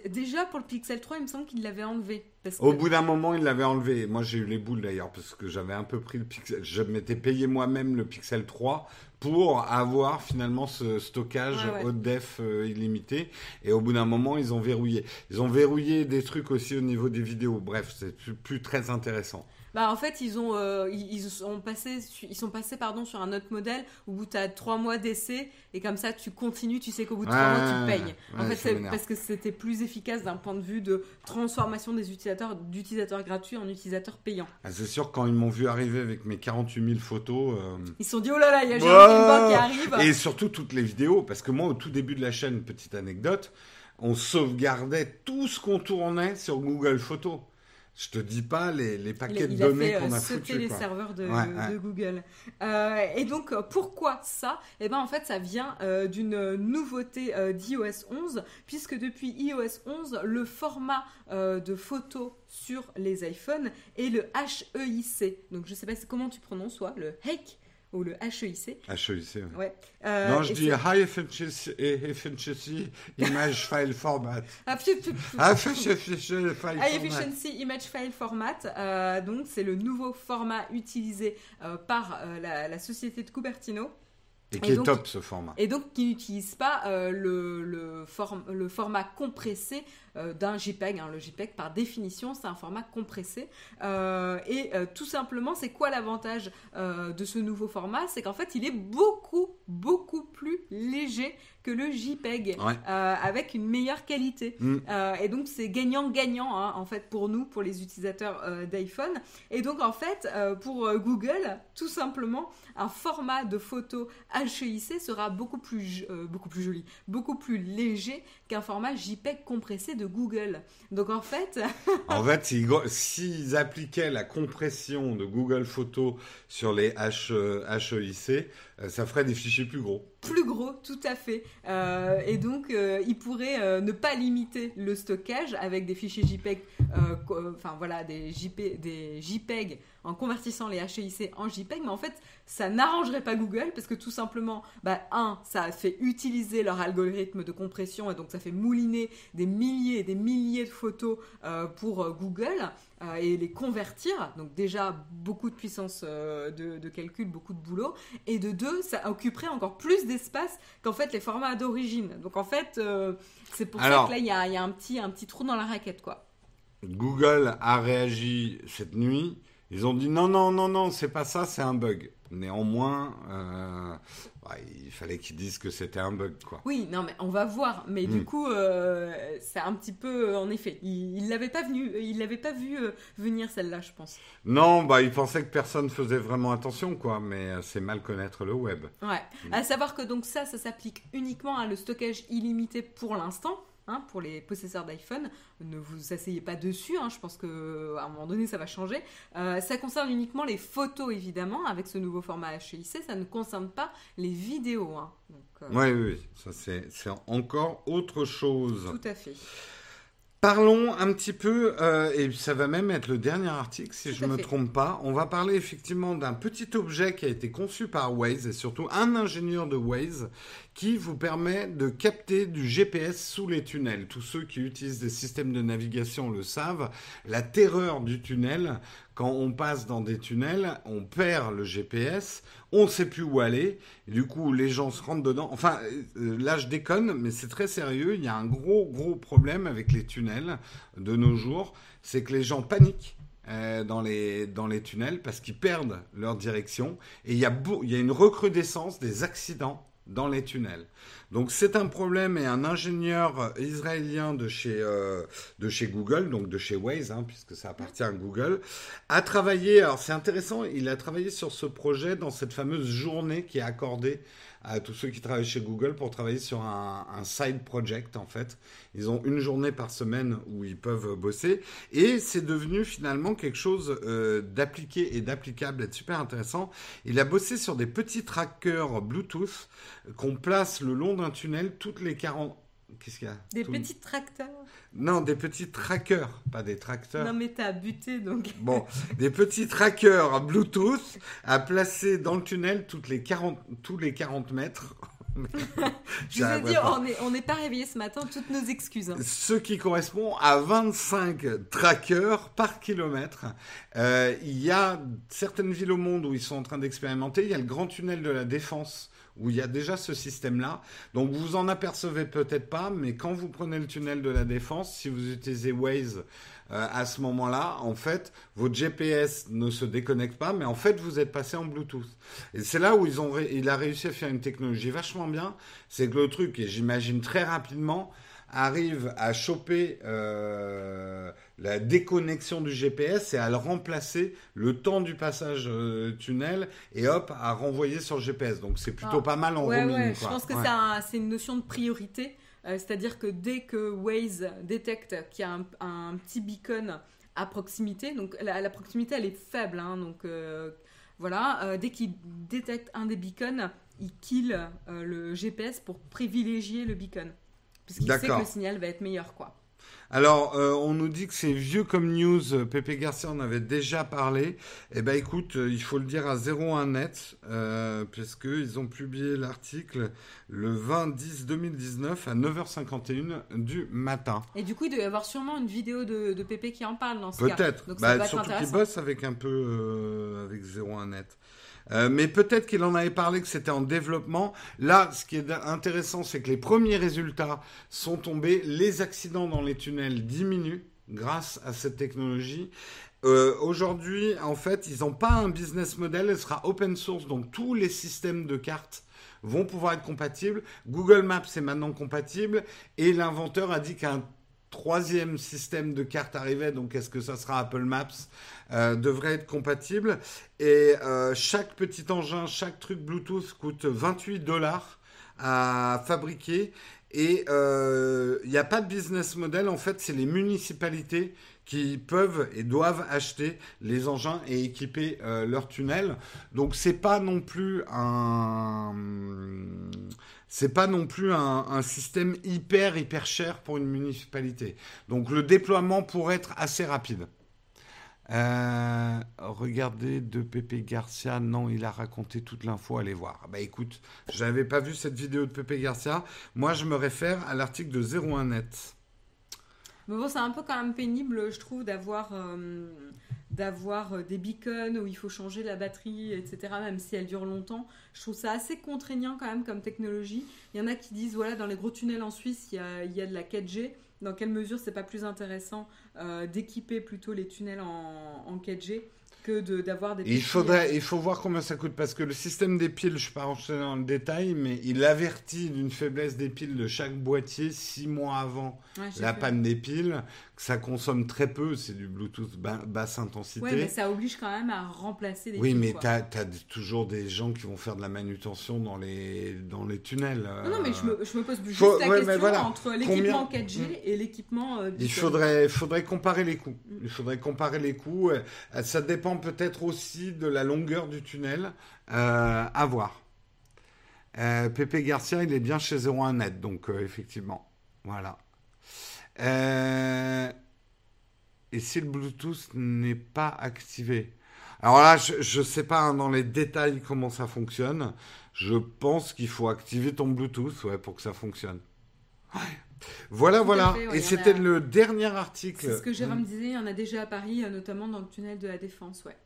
Speaker 2: Déjà pour le Pixel 3, il me semble qu'il l'avait enlevé.
Speaker 1: Au bout d'un moment, il l'avait enlevé. Moi, j'ai eu les boules d'ailleurs parce que j'avais un peu pris le Pixel. Je m'étais payé moi-même le Pixel 3 pour avoir finalement ce stockage haute def euh, illimité. Et au bout d'un moment, ils ont verrouillé. Ils ont verrouillé des trucs aussi au niveau des vidéos. Bref, c'est plus très intéressant.
Speaker 2: Bah, en fait, ils ont, euh, ils, sont passés, ils sont passés pardon, sur un autre modèle où tu as trois mois d'essai et comme ça, tu continues, tu sais qu'au bout de trois mois, tu payes. en fait, c'est parce que c'était plus efficace d'un point de vue de transformation des utilisateurs, d'utilisateurs gratuits en utilisateurs payants.
Speaker 1: Ah, c'est sûr, quand ils m'ont vu arriver avec mes 48 000 photos. Euh,
Speaker 2: ils se sont dit, oh là là, il y a Jérôme qui arrive.
Speaker 1: Et surtout toutes les vidéos, parce que moi, au tout début de la chaîne, petite anecdote, on sauvegardait tout ce qu'on tournait sur Google Photos. Je te dis pas les, les paquets de données qu'on a euh,
Speaker 2: sauté les serveurs de, de Google. Euh, et donc pourquoi ça? Eh ben en fait ça vient euh, d'une nouveauté d'iOS 11 puisque depuis iOS 11 le format de photo sur les iPhones est le HEIC. Donc je sais pas comment tu prononces soit le HEIC ou le HEIC.
Speaker 1: HEIC,
Speaker 2: ouais.
Speaker 1: Euh, non, je dis High efficiency, (laughs) Image File Format.
Speaker 2: High Efficiency Image File Format. Euh, donc, c'est le nouveau format utilisé euh, par la, la, société de Cupertino.
Speaker 1: Et qui est top ce format.
Speaker 2: Et donc qui n'utilise pas le, le, le, format compressé euh, d'un JPEG. Hein. Le JPEG, par définition, c'est un format compressé. Euh, et euh, tout simplement, c'est quoi l'avantage de ce nouveau format? C'est qu'en fait, il est beaucoup, beaucoup plus léger que le JPEG, avec une meilleure qualité. Mm. et donc, c'est gagnant-gagnant, hein, en fait, pour nous, pour les utilisateurs d'iPhone. Et donc, en fait, pour Google, tout simplement, un format de photo HEIC sera beaucoup plus, beaucoup plus joli, beaucoup plus léger qu'un format JPEG compressé de Google. Donc en fait... (laughs)
Speaker 1: en fait, s'ils appliquaient la compression de Google Photos sur les H, HEIC, euh, ça ferait des fichiers plus gros.
Speaker 2: Plus gros, tout à fait. Euh, et donc, euh, ils pourraient ne pas limiter le stockage avec des fichiers JPEG, enfin voilà, des, JP, des JPEG en convertissant les HEIC en JPEG, mais en fait, ça n'arrangerait pas Google parce que tout simplement, bah, un, ça fait utiliser leur algorithme de compression et donc ça fait mouliner des milliers et des milliers de photos euh, pour euh, Google euh, et les convertir. Donc déjà, beaucoup de puissance de, calcul, beaucoup de boulot. Et de deux, ça occuperait encore plus d'espace qu'en fait les formats d'origine. Donc en fait, c'est pour ça que là, il y a, y a un, petit, un petit trou dans la raquette, quoi.
Speaker 1: Google a réagi cette nuit ils ont dit non, non, non, non, c'est pas ça, c'est un bug. Néanmoins, euh, il fallait qu'ils disent que c'était un bug, quoi.
Speaker 2: Oui, non, mais on va voir. Mais du hmm. coup, euh, c'est un petit peu, en effet, il l'avait pas venu, il l'avait pas vu euh, venir celle-là, je pense.
Speaker 1: Non, bah, il pensait que personne faisait vraiment attention, quoi. Mais c'est mal connaître le web.
Speaker 2: Ouais. Hmm. À savoir que donc ça, ça s'applique uniquement à le stockage illimité pour l'instant. Hein, pour les possesseurs d'iPhone. Ne vous asseyez pas dessus, hein, je pense qu'à un moment donné ça va changer. Euh, ça concerne uniquement les photos évidemment, avec ce nouveau format HEIC, ça ne concerne pas les vidéos. Hein.
Speaker 1: Euh, oui, oui, ça c'est encore autre chose.
Speaker 2: Tout à fait.
Speaker 1: Parlons un petit peu, euh, et ça va même être le dernier article si je ne me trompe pas. On va parler effectivement d'un petit objet qui a été conçu par Waze et surtout un ingénieur de Waze qui vous permet de capter du GPS sous les tunnels. Tous ceux qui utilisent des systèmes de navigation le savent. La terreur du tunnel, quand on passe dans des tunnels, on perd le GPS, on ne sait plus où aller, du coup les gens se rentrent dedans. Enfin, euh, là je déconne, mais c'est très sérieux, il y a un gros gros problème avec les tunnels de nos jours, c'est que les gens paniquent. Euh, dans, les, dans les tunnels parce qu'ils perdent leur direction et il y, a il y a une recrudescence des accidents dans les tunnels. Donc c'est un problème et un ingénieur israélien de chez, euh, de chez Google, donc de chez Waze, hein, puisque ça appartient à Google, a travaillé, alors c'est intéressant, il a travaillé sur ce projet dans cette fameuse journée qui est accordée à tous ceux qui travaillent chez Google pour travailler sur un, un, side project en fait. Ils ont une journée par semaine où ils peuvent bosser et c'est devenu finalement quelque chose euh, d'appliqué et d'applicable et super intéressant. Il a bossé sur des petits trackers Bluetooth qu'on place le long d'un tunnel toutes les 40 Qu'est-ce qu'il y a?
Speaker 2: Des petits tracteurs
Speaker 1: Non, des petits trackers, pas des tracteurs.
Speaker 2: Non, mais t'as buté donc. (laughs)
Speaker 1: Bon, des petits trackers Bluetooth à placer dans le tunnel toutes les 40, tous les 40 mètres. (laughs)
Speaker 2: Je vous ai dit, on n'est pas réveillé ce matin, toutes nos excuses. Hein.
Speaker 1: Ce qui correspond à 25 trackers par kilomètre. Euh, il y a certaines villes au monde où ils sont en train d'expérimenter. Il y a le grand tunnel de la Défense où il y a déjà ce système-là. Donc vous en apercevez peut-être pas, mais quand vous prenez le tunnel de la défense, si vous utilisez Waze euh, à ce moment-là, en fait, votre GPS ne se déconnecte pas, mais en fait, vous êtes passé en Bluetooth. Et c'est là où ils ont il a réussi à faire une technologie vachement bien. C'est que le truc, et j'imagine très rapidement, arrive à choper euh, la déconnexion du GPS et à le remplacer le temps du passage euh, tunnel et hop, à renvoyer sur le GPS. Donc c'est plutôt ah. pas mal en
Speaker 2: ouais, Ouais, je pense que c'est une notion de priorité. Euh, c'est-à-dire que dès que Waze détecte qu'il y a un, petit beacon à proximité, donc la, proximité elle est faible, hein, donc voilà, dès qu'il détecte un des beacons, il kill le GPS pour privilégier le beacon. Parce qu'il sait que le signal va être meilleur, quoi.
Speaker 1: Alors, euh, on nous dit que c'est vieux comme news. Pépé Garcia en avait déjà parlé. Eh ben, écoute, euh, il faut le dire à 01net, euh, puisqu'ils ont publié l'article le 20-10-2019 à 9h51 du matin.
Speaker 2: Et du coup, il doit y avoir sûrement une vidéo de, de Pépé qui en parle dans ce
Speaker 1: cas. Peut-être. Bah, surtout qu'il bosse avec un peu avec 01net. Euh, mais peut-être qu'il en avait parlé que c'était en développement. Là, ce qui est intéressant, c'est que les premiers résultats sont tombés. Les accidents dans les tunnels diminuent grâce à cette technologie. Euh, Aujourd'hui, en fait, ils n'ont pas un business model. Elle sera open source, donc tous les systèmes de cartes vont pouvoir être compatibles. Google Maps est maintenant compatible et l'inventeur a dit qu'un troisième système de cartes arrivait, donc est-ce que ça sera Apple Maps, euh, devrait être compatible. Et euh, chaque petit engin, chaque truc Bluetooth coûte 28 dollars à fabriquer. Et euh, il n'y a pas de business model, en fait, c'est les municipalités qui peuvent et doivent acheter les engins et équiper leur tunnel. Donc c'est pas non plus un c'est pas non plus un, système hyper hyper cher pour une municipalité. Donc le déploiement pourrait être assez rapide. Euh, regardez de Pepe Garcia, non, il a raconté toute l'info, allez voir. Bah écoute, je n'avais pas vu cette vidéo de Pepe Garcia. Moi, je me réfère à l'article de 01net.
Speaker 2: Mais bon, c'est un peu quand même pénible, je trouve, d'avoir euh, d'avoir euh, des beacons où il faut changer la batterie, etc., même si elle dure longtemps. Je trouve ça assez contraignant quand même comme technologie. Il y en a qui disent, voilà, dans les gros tunnels en Suisse, il y a, il y a de la 4G. Dans quelle mesure c'est pas plus intéressant euh, d'équiper plutôt les tunnels en, en 4G que d'avoir des
Speaker 1: il faudrait il faut voir combien ça coûte parce que le système des piles je ne pas rentrer dans le détail mais il avertit d'une faiblesse des piles de chaque boîtier six mois avant la panne des piles ça consomme très peu, c'est du Bluetooth basse intensité.
Speaker 2: Oui, mais ça oblige quand même à remplacer des
Speaker 1: Oui, mais tu as, toujours des gens qui vont faire de la manutention dans les, dans les tunnels.
Speaker 2: Non, non, mais je me, je me pose juste la question entre l'équipement 4G mm. et l'équipement. Euh,
Speaker 1: il faudrait, faudrait comparer les coûts. Il faudrait comparer les coûts. Euh, ça dépend peut-être aussi de la longueur du tunnel. Euh, à voir. Euh, Pépé Garcia, il est bien chez 01net, donc effectivement. Voilà. Euh, et si le Bluetooth n'est pas activé? Alors là, je ne sais pas hein, dans les détails comment ça fonctionne. Je pense qu'il faut activer ton Bluetooth ouais, pour que ça fonctionne. Voilà, voilà. et c'était le dernier article.
Speaker 2: C'est ce que Jérôme disait, il y en a déjà à Paris, euh, notamment dans le tunnel de la Défense, ouais.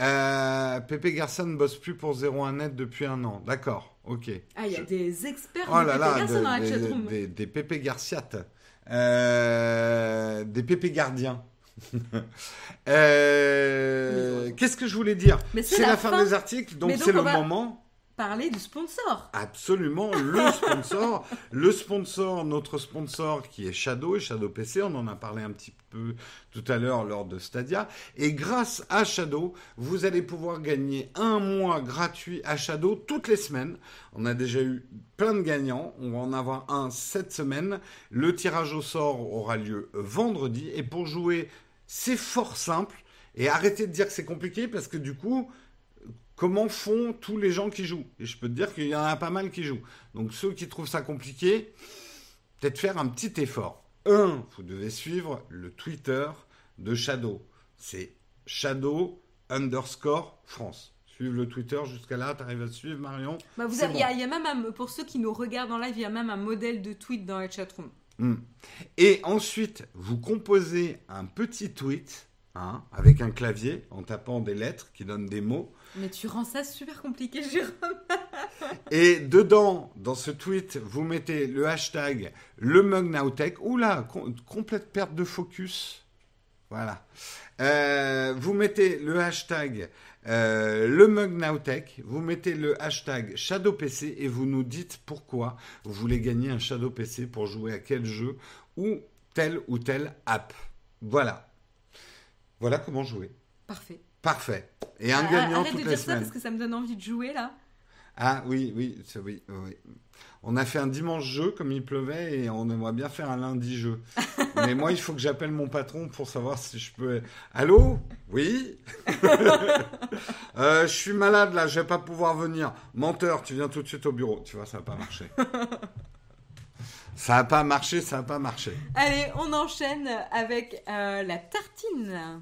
Speaker 1: Euh, Pépé Garcia ne bosse plus pour 01net depuis un an. D'accord, ok.
Speaker 2: Ah, il y a des experts oh de Pépé Garcia dans la chatroom.
Speaker 1: Des, des, Pépé Garciates. Euh, des pépés gardiens. (laughs) Euh, qu'est-ce que je voulais dire? C'est la, fin, des articles, donc c'est le moment.
Speaker 2: Parler du sponsor.
Speaker 1: Absolument, le (laughs) sponsor. le sponsor, notre sponsor qui est Shadow et Shadow PC, on en a parlé un petit peu tout à l'heure lors de Stadia. Et grâce à Shadow, vous allez pouvoir gagner un mois gratuit à Shadow toutes les semaines. On a déjà eu plein de gagnants. On va en avoir un cette semaine. Le tirage au sort aura lieu vendredi. Et pour jouer, c'est fort simple. Et arrêtez de dire que c'est compliqué parce que du coup, comment font tous les gens qui jouent Et je peux te dire qu'il y en a pas mal qui jouent. Donc ceux qui trouvent ça compliqué, peut-être faire un petit effort. Un, vous devez suivre le Twitter de Shadow. C'est Shadow underscore France. Suivre le Twitter jusqu'à là, tu arrives à suivre Marion
Speaker 2: bah, vous Il y, a même, un, pour ceux qui nous regardent en live, il y a même un modèle de tweet dans la chatroom.
Speaker 1: Hmm. Et ensuite, vous composez un petit tweet Hein, avec un clavier, en tapant des lettres qui donnent des mots.
Speaker 2: Mais tu rends ça super compliqué, Jérôme. (laughs)
Speaker 1: et dedans, dans ce tweet, vous mettez le hashtag le mug Oula, complète perte de focus. Voilà. Euh, vous mettez le hashtag euh, le mug vous mettez le hashtag ShadowPC et vous nous dites pourquoi vous voulez gagner un Shadow PC pour jouer à quel jeu ou telle ou telle app. Voilà. Voilà comment jouer.
Speaker 2: Parfait.
Speaker 1: Parfait. Et un ah, gagnant
Speaker 2: toutes
Speaker 1: de
Speaker 2: dire
Speaker 1: Ça
Speaker 2: parce que ça me donne envie de jouer là.
Speaker 1: Ah oui, oui, oui, oui. On a fait un dimanche jeu comme il pleuvait et on aimerait bien faire un lundi jeu. (laughs) Mais moi, il faut que j'appelle mon patron pour savoir si je peux. Allô? Oui? (laughs) Euh, Je suis malade là, je vais pas pouvoir venir. Menteur, tu viens tout de suite au bureau. Tu vois, ça va pas marcher. (laughs) Ça n'a pas marché, ça n'a pas marché.
Speaker 2: Allez, on enchaîne avec euh, la tartine.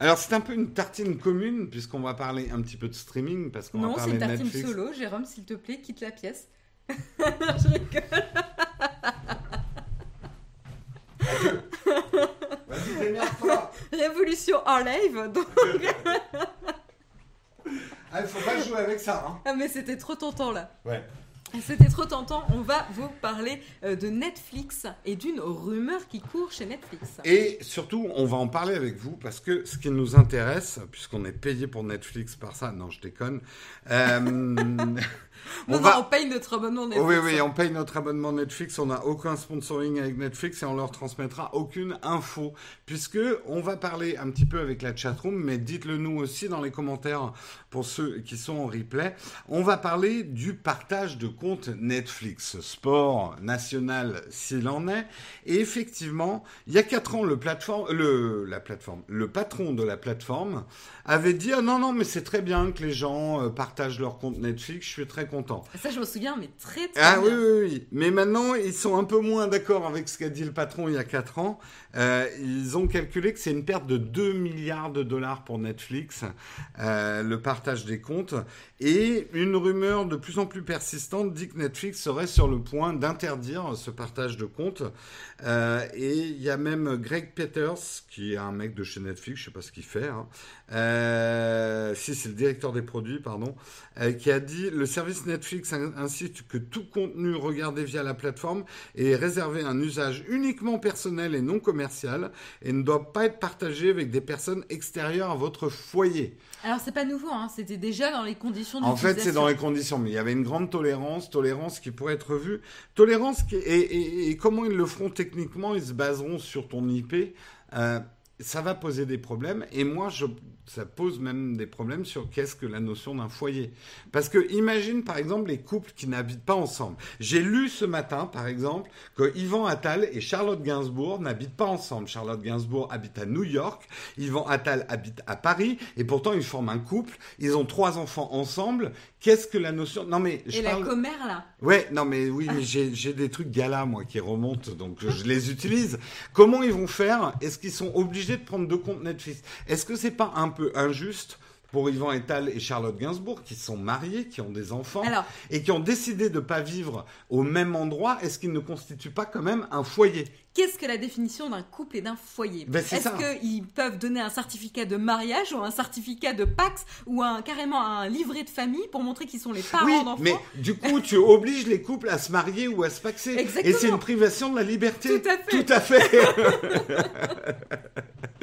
Speaker 1: Alors c'est un peu une tartine commune puisqu'on va parler un petit peu de streaming parce qu'on va parler de Netflix. Non, c'est une
Speaker 2: tartine solo. Jérôme, s'il te plaît, quitte la pièce. (laughs) Je rigole. Révolution en live, donc.
Speaker 1: ah, il faut pas jouer avec ça, hein.
Speaker 2: Ah, mais c'était trop tentant là.
Speaker 1: Ouais.
Speaker 2: C'était trop tentant. On va vous parler euh, de Netflix et d'une rumeur qui court chez Netflix.
Speaker 1: Et surtout, on va en parler avec vous parce que ce qui nous intéresse, puisqu'on est payé pour Netflix par ça, non, je déconne. Euh, (laughs)
Speaker 2: on, va... on paye notre abonnement Netflix.
Speaker 1: Oui, oui, on paye notre abonnement Netflix. On n'a aucun sponsoring avec Netflix et on leur transmettra aucune info. Puisque on va parler un petit peu avec la chatroom, mais dites-le nous aussi dans les commentaires pour ceux qui sont en replay. On va parler du partage de compte Netflix, sport national s'il en est. Et effectivement, il y a quatre ans, le, plateforme, le, la plateforme, le patron de la plateforme avait dit ah non, non, mais c'est très bien que les gens euh, partagent leur compte Netflix, je suis très content.
Speaker 2: Ça, je me souviens, mais très, très
Speaker 1: ah,
Speaker 2: oui,
Speaker 1: oui, oui. Mais maintenant, ils sont un peu moins d'accord avec ce qu'a dit le patron il y a 4 ans. Euh, ils ont calculé que c'est une perte de 2 milliards de dollars pour Netflix, euh, le partage des comptes. Et une rumeur de plus en plus persistante dit que Netflix serait sur le point d'interdire ce partage de comptes. Euh, et il y a même Greg Peters, qui est un mec de chez Netflix, je sais pas ce qu'il fait. Hein. Euh, si c'est le directeur des produits, pardon, euh, qui a dit le service Netflix incite que tout contenu regardé via la plateforme est réservé à un usage uniquement personnel et non commercial et ne doit pas être partagé avec des personnes extérieures à votre foyer.
Speaker 2: Alors c'est pas nouveau, hein. c'était déjà dans les conditions
Speaker 1: En fait, c'est dans les conditions, mais il y avait une grande tolérance, tolérance qui pourrait être vue. Tolérance qui, et, et, comment ils le feront techniquement, ils se baseront sur ton IP. Euh, ça va poser des problèmes. Et moi, je, ça pose même des problèmes sur qu'est-ce que la notion d'un foyer. Parce que imagine par exemple les couples qui n'habitent pas ensemble. J'ai lu ce matin par exemple que Yvan Attal et Charlotte Gainsbourg n'habitent pas ensemble. Charlotte Gainsbourg habite à New York, Yvan Attal habite à Paris et pourtant ils forment un couple. Ils ont trois enfants ensemble. Qu'est-ce que la notion Non mais
Speaker 2: je et la commère là.
Speaker 1: Ouais, non mais oui, mais j'ai des trucs gala moi qui remontent donc je les utilise. Comment ils vont faire? Est-ce qu'ils sont obligés de prendre deux comptes Netflix? Est-ce que c'est pas un peu injuste pour Yvan Ettal et Charlotte Gainsbourg, qui sont mariés, qui ont des enfants,
Speaker 2: Alors,
Speaker 1: et qui ont décidé de ne pas vivre au même endroit, est-ce qu'ils ne constituent pas quand même un foyer?
Speaker 2: Qu'est-ce que la définition d'un couple et d'un foyer?
Speaker 1: Ben,
Speaker 2: Est-ce qu'ils peuvent donner un certificat de mariage ou un certificat de Pax ou un, carrément un livret de famille pour montrer qu'ils sont les parents
Speaker 1: Oui,
Speaker 2: d'enfants?
Speaker 1: mais du coup, tu obliges les couples à se marier ou à se paxer.
Speaker 2: Exactement.
Speaker 1: Et c'est une privation de la liberté.
Speaker 2: Tout à fait.
Speaker 1: Tout à fait.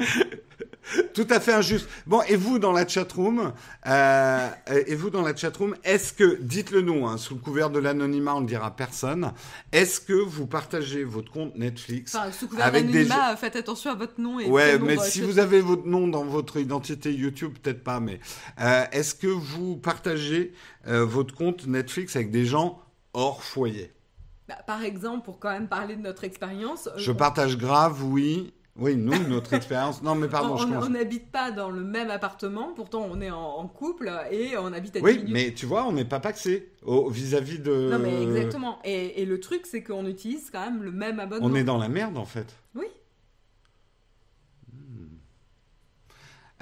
Speaker 1: (laughs) (laughs) Tout à fait injuste. Bon, et vous dans la chatroom, euh, et vous dans la chatroom, est-ce que, dites-le nous, hein, sous le couvert de l'anonymat, on ne dira personne, est-ce que vous partagez votre compte Netflix
Speaker 2: Enfin, sous couvert
Speaker 1: avec des
Speaker 2: faites attention à votre nom et
Speaker 1: Ouais, mais si vous avez votre nom dans votre identité YouTube, peut-être pas, mais euh, est-ce que vous partagez euh, votre compte Netflix avec des gens hors foyer?
Speaker 2: Bah, par exemple, pour quand même parler de notre expérience, euh,
Speaker 1: Je
Speaker 2: on-
Speaker 1: partage grave, oui. Oui, nous, notre expérience. Non, mais pardon,
Speaker 2: on- n'habite pas dans le même appartement, pourtant on est en, en couple et on habite à 10
Speaker 1: Oui,
Speaker 2: minutes.
Speaker 1: mais tu vois, on n'est pas paxé vis-à-vis de.
Speaker 2: Non, mais exactement. Et, et le truc, c'est qu'on utilise quand même le même abonnement.
Speaker 1: On est dans la merde, en fait.
Speaker 2: Oui.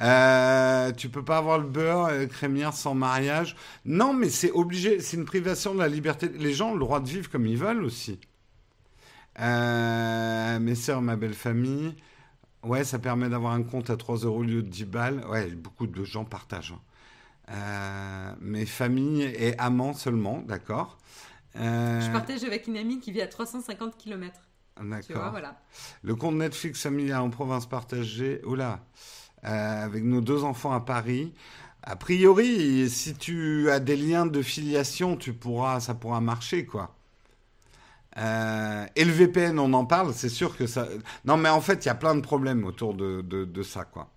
Speaker 1: Euh, tu peux pas avoir le beurre euh, crémière sans mariage. Non, mais c'est obligé. C'est une privation de la liberté. Les gens ont le droit de vivre comme ils veulent aussi. Euh, mes sœurs, ma belle famille. Ouais, ça permet d'avoir un compte à 3 euros au lieu de 10 balles. Ouais, beaucoup de gens partagent. hein. Euh, mes familles et amants seulement, d'accord. Euh,
Speaker 2: Je partage avec une amie qui vit à 350 km.
Speaker 1: D'accord.
Speaker 2: voilà.
Speaker 1: Le compte Netflix familial en province partagée, oula, euh, avec nos deux enfants à Paris. A priori, si tu as des liens de filiation, tu pourras, ça pourra marcher, quoi. Euh, et le VPN, on en parle, c'est sûr que ça. Non, mais en fait, il y a plein de problèmes autour de, de, de ça, quoi.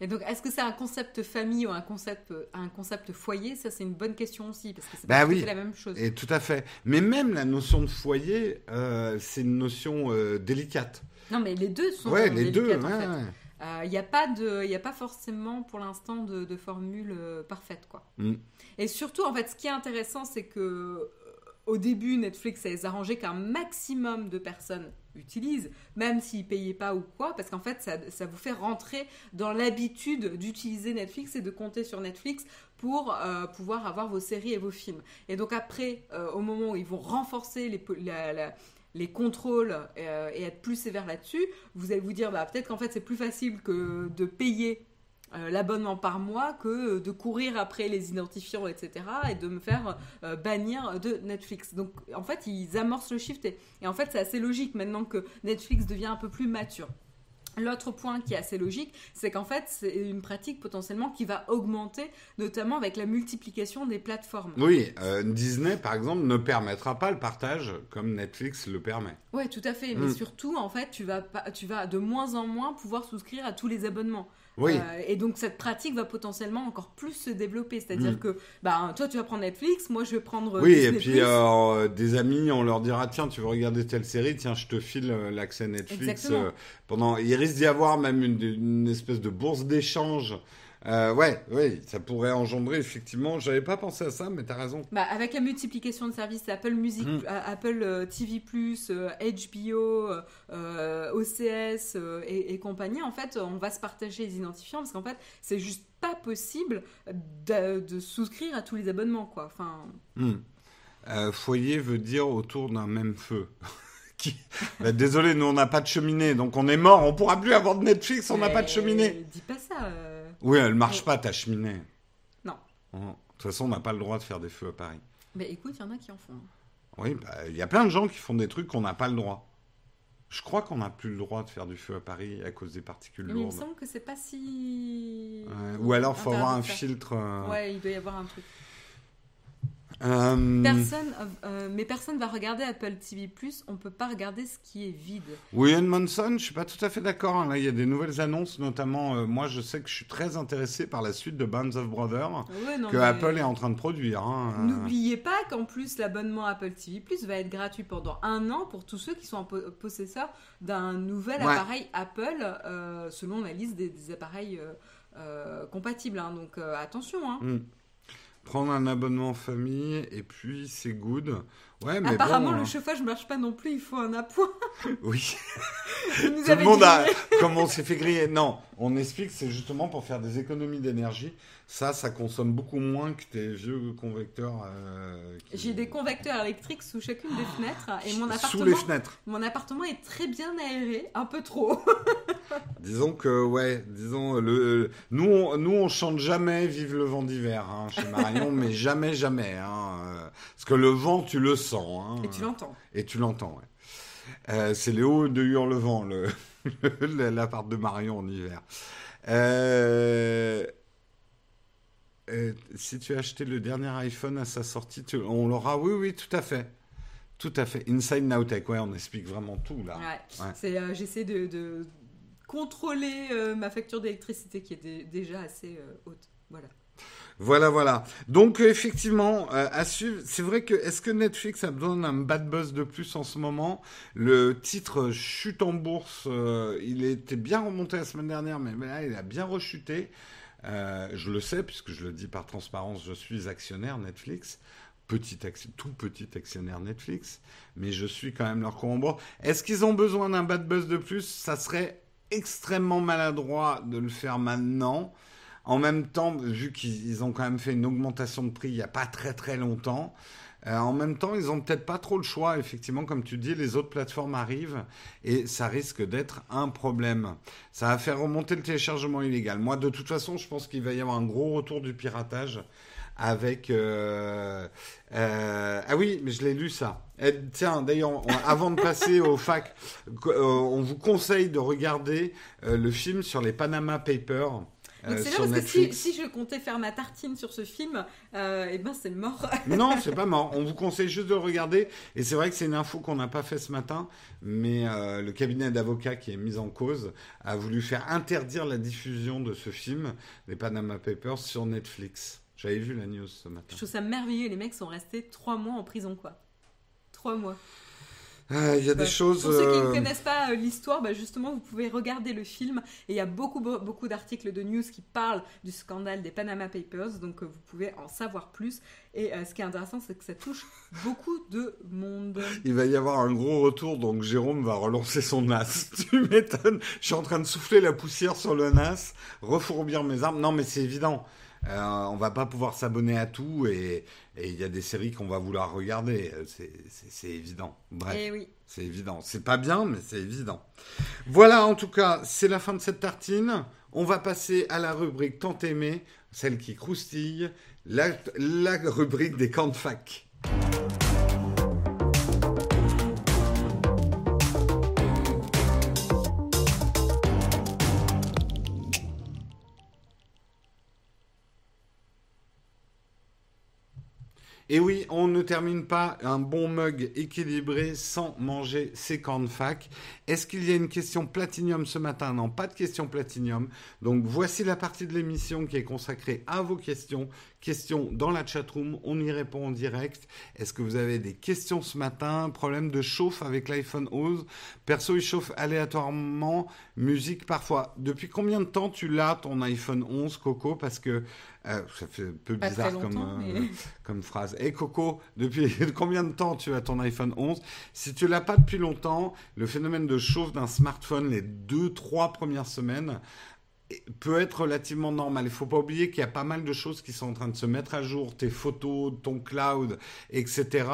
Speaker 2: Et donc, est-ce que c'est un concept famille ou un concept, un concept foyer? Ça, c'est une bonne question aussi, parce que c'est
Speaker 1: Bah oui.
Speaker 2: la même chose.
Speaker 1: Et tout à fait. Mais même la notion de foyer, euh, c'est une notion euh, délicate.
Speaker 2: Non, mais les deux sont
Speaker 1: Ouais, les deux.
Speaker 2: délicates, en
Speaker 1: ouais,
Speaker 2: fait.
Speaker 1: ouais.
Speaker 2: Il n'y a, pas de- y a pas forcément pour l'instant de, de formule parfaite. Quoi.
Speaker 1: Mm.
Speaker 2: Et surtout, en fait, ce qui est intéressant, c'est que au début, Netflix a arrangé qu'un maximum de personnes utilisent, même s'ils payaient pas ou quoi, parce qu'en fait, ça, ça vous fait rentrer dans l'habitude d'utiliser Netflix et de compter sur Netflix pour euh, pouvoir avoir vos séries et vos films. Et donc après, euh, au moment où ils vont renforcer les, les contrôles euh, et être plus sévères là-dessus, vous allez vous dire bah, peut-être qu'en fait c'est plus facile que de payer euh, l'abonnement par mois que de courir après les identifiants, etc. et de me faire euh, bannir de Netflix. Donc en fait ils amorcent le shift et, et en fait c'est assez logique maintenant que Netflix devient un peu plus mature. L'autre point qui est assez logique, c'est qu'en fait, c'est une pratique potentiellement qui va augmenter, notamment avec la multiplication des plateformes.
Speaker 1: Oui, euh, Disney, par exemple, ne permettra pas le partage comme Netflix le permet.
Speaker 2: Ouais, tout à fait. Mais
Speaker 1: Mm.
Speaker 2: surtout, en fait, tu vas, pas, tu vas de moins en moins pouvoir souscrire à tous les abonnements.
Speaker 1: Oui,
Speaker 2: Euh, et donc, cette pratique va potentiellement encore plus se développer. C'est-à-dire
Speaker 1: Mm.
Speaker 2: que, bah, toi, tu vas prendre Netflix, moi, je vais prendre.
Speaker 1: oui,
Speaker 2: Disney+.
Speaker 1: et puis euh, des amis, on leur dira tiens, tu veux regarder telle série, tiens, je te file euh, l'accès Netflix.
Speaker 2: Exactement.
Speaker 1: euh, pendant, il risque d'y avoir même une, une espèce de bourse d'échange. Euh, ouais, oui, ça pourrait engendrer effectivement. J'avais pas pensé à ça, mais t'as raison.
Speaker 2: Bah, avec la multiplication de services, Apple Music,
Speaker 1: Mm.
Speaker 2: euh, Apple euh, TV+, euh, HBO, euh, euh, OCS euh, et, et compagnie, en fait, on va se partager les identifiants parce qu'en fait, c'est juste pas possible de, de souscrire à tous les abonnements, quoi. Enfin,
Speaker 1: Hmm. Euh, foyer veut dire autour d'un même feu. (laughs) Qui- Bah, désolé, nous on n'a pas de cheminée, donc on est mort. On pourra plus avoir de Netflix, on n'a pas de cheminée.
Speaker 2: Dis pas ça.
Speaker 1: Oui, elle marche pas ta cheminée.
Speaker 2: Non.
Speaker 1: Oh, De toute façon, on n'a pas le droit de faire des feux à Paris.
Speaker 2: Mais écoute, il y en a qui en font.
Speaker 1: Oui, bah, il y a plein de gens qui font des trucs qu'on n'a pas le droit. Je crois qu'on n'a plus le droit de faire du feu à Paris à cause des particules
Speaker 2: Mais il me
Speaker 1: lourdes.
Speaker 2: semble que c'est pas si.
Speaker 1: Ouais, ou alors, faut avoir un filtre. euh,
Speaker 2: Ouais, il doit y avoir un truc.
Speaker 1: Euh,
Speaker 2: Personne, euh, mais personne va regarder Apple TV+, on peut pas regarder ce qui est vide.
Speaker 1: William Manson, je suis pas tout à fait d'accord. hein. Là, il y a des nouvelles annonces, notamment. euh, moi, je sais que je suis très intéressé par la suite de Bands of Brothers
Speaker 2: Ouais, non,
Speaker 1: que
Speaker 2: mais-
Speaker 1: Apple est en train de produire. hein.
Speaker 2: N'oubliez pas qu'en plus l'abonnement Apple TV Plus va être gratuit pendant un an pour tous ceux qui sont en po- possesseurs d'un nouvel
Speaker 1: Ouais.
Speaker 2: appareil Apple euh, selon la liste des, des appareils compatibles. hein. Donc attention. Hein.
Speaker 1: Prendre un abonnement famille et puis c'est good. Ouais, mais
Speaker 2: Apparemment,
Speaker 1: bon,
Speaker 2: le
Speaker 1: hein.
Speaker 2: chauffage marche pas non plus, il faut un appoint. (laughs)
Speaker 1: Oui. Tout le monde a.
Speaker 2: grillé. (laughs)
Speaker 1: Comme on s'est fait griller. Non, on explique, c'est justement pour faire des économies d'énergie. Ça, ça consomme beaucoup moins que tes vieux convecteurs. euh, qui-
Speaker 2: J'ai des convecteurs électriques sous chacune des fenêtres et mon
Speaker 1: Sous
Speaker 2: appartement,
Speaker 1: les fenêtres.
Speaker 2: mon appartement est très bien aéré, un peu trop. (laughs)
Speaker 1: Disons que, ouais, disons, le, nous, on, nous, on chante jamais Vive le vent d'hiver hein, chez Marion, mais jamais, jamais. Hein, euh, parce que le vent, tu le sens. Hein,
Speaker 2: Et tu l'entends.
Speaker 1: Et tu l'entends, ouais. Euh, c'est Léo de Hurlevent, le, (laughs) de Marion en hiver. Euh, euh, si tu as acheté le dernier iPhone à sa sortie, tu- on l'aura. Oui, oui, tout à fait. Tout à fait. Inside Nowtech, ouais, on explique vraiment tout là.
Speaker 2: Ouais.
Speaker 1: Ouais.
Speaker 2: C'est, euh, j'essaie de, de contrôler euh, ma facture d'électricité qui est dé- déjà assez euh, haute. Voilà.
Speaker 1: Voilà, voilà. Donc effectivement, euh, à suivre. C'est vrai que est-ce que Netflix a besoin d'un bad buzz de plus en ce moment? Le titre chute en bourse. euh, il était bien remonté la semaine dernière, mais là il a bien rechuté. Euh, je le sais puisque je le dis par transparence. Je suis actionnaire Netflix. Tout petit actionnaire Netflix, mais je suis quand même leur bourse. Est-ce qu'ils ont besoin d'un bad buzz de plus? Ça serait extrêmement maladroit de le faire maintenant. En même temps, vu qu'ils ils ont quand même fait une augmentation de prix il n'y a pas très très longtemps, euh, en même temps, ils ont peut-être pas trop le choix. Effectivement, comme tu dis, les autres plateformes arrivent et ça risque d'être un problème. Ça va faire remonter le téléchargement illégal. Moi, de toute façon, je pense qu'il va y avoir un gros retour du piratage avec. euh, euh, ah oui, mais je l'ai lu ça. Eh, tiens, d'ailleurs, avant de passer au fac, euh, on vous conseille de regarder euh, le film sur les Panama Papers.
Speaker 2: Donc
Speaker 1: euh,
Speaker 2: c'est là parce que si, je comptais faire ma tartine sur ce film, euh, et ben c'est mort. (laughs)
Speaker 1: Non, c'est pas mort. On vous conseille juste de le regarder. Et c'est vrai que c'est une info qu'on n'a pas fait ce matin, mais euh, le cabinet d'avocats qui est mis en cause a voulu faire interdire la diffusion de ce film, les Panama Papers, sur Netflix. J'avais vu la news ce matin.
Speaker 2: Je trouve ça merveilleux. Les mecs sont restés trois mois en prison, quoi. Trois mois.
Speaker 1: Ah, Il y a des choses.
Speaker 2: Pour ceux qui
Speaker 1: euh,
Speaker 2: ne connaissent pas euh, l'histoire, bah, justement, vous pouvez regarder le film. Et il y a beaucoup, beau- beaucoup d'articles de news qui parlent du scandale des Panama Papers. Donc, euh, vous pouvez en savoir plus. Et euh, ce qui est intéressant, c'est que ça touche (laughs) beaucoup de monde.
Speaker 1: Il va y avoir un gros retour, donc Jérôme va relancer son NAS. (laughs) Tu m'étonnes. Je suis en train de souffler la poussière sur le NAS, refourbir mes armes. Non, mais c'est évident. Euh, on va pas pouvoir s'abonner à tout et il y a des séries qu'on va vouloir regarder. Euh, C'est évident. Bref.
Speaker 2: Oui.
Speaker 1: C'est évident. C'est pas bien, mais c'est évident. Voilà, en tout cas, c'est la fin de cette tartine. On va passer à la rubrique tant aimée, celle qui croustille, la, la rubrique des camps de fac. Et oui, on ne termine pas un bon mug équilibré sans manger ses cornes fac. Est-ce qu'il y a une question platinium ce matin? Non, pas de question platinium. Donc voici la partie de l'émission qui est consacrée à vos questions. Questions dans la chatroom, on y répond en direct. Est-ce que vous avez des questions ce matin? Problème de chauffe avec l'iPhone 11 Perso, il chauffe aléatoirement, musique parfois. Depuis combien de temps tu l'as ton iPhone 11, Coco? Parce que euh, ça fait un peu
Speaker 2: Pas
Speaker 1: bizarre comme, euh, (laughs) comme phrase. Et Coco, depuis (laughs) combien de temps tu as ton iPhone 11 Si tu l'as pas depuis longtemps, le phénomène de chauffe d'un smartphone les deux, trois premières semaines peut être relativement normal. Il faut pas oublier qu'il y a pas mal de choses qui sont en train de se mettre à jour, tes photos, ton cloud, etc.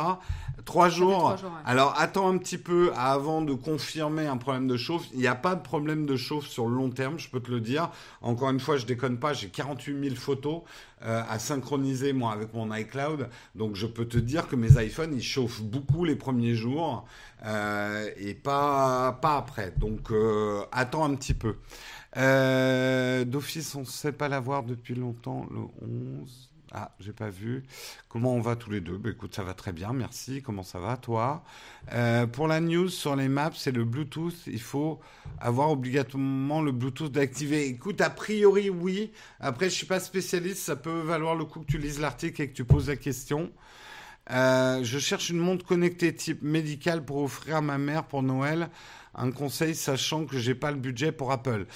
Speaker 1: Trois jours.
Speaker 2: trois jours, ouais.
Speaker 1: Alors attends un petit peu avant de confirmer un problème de chauffe. Il n'y a pas de problème de chauffe sur le long terme, je peux te le dire. Encore une fois, je déconne pas, j'ai 48 000 photos euh, à synchroniser moi avec mon iCloud. Donc je peux te dire que mes iPhones, ils chauffent beaucoup les premiers jours euh, et pas, pas après. Donc euh, attends un petit peu. Euh, D'office, on ne sait pas l'avoir depuis longtemps, le 11. Ah, j'ai pas vu. Comment on va tous les deux? Bah, Écoute, ça va très bien, merci. Comment ça va, toi? Euh, Pour la news sur les maps, c'est le Bluetooth. Il faut avoir obligatoirement le Bluetooth d'activer. Écoute, a priori, oui. Après, je suis pas spécialiste. Ça peut valoir le coup que tu lises l'article et que tu poses la question. Euh, je cherche une montre connectée type médical pour offrir à ma mère pour Noël. Un conseil, sachant que j'ai pas le budget pour Apple.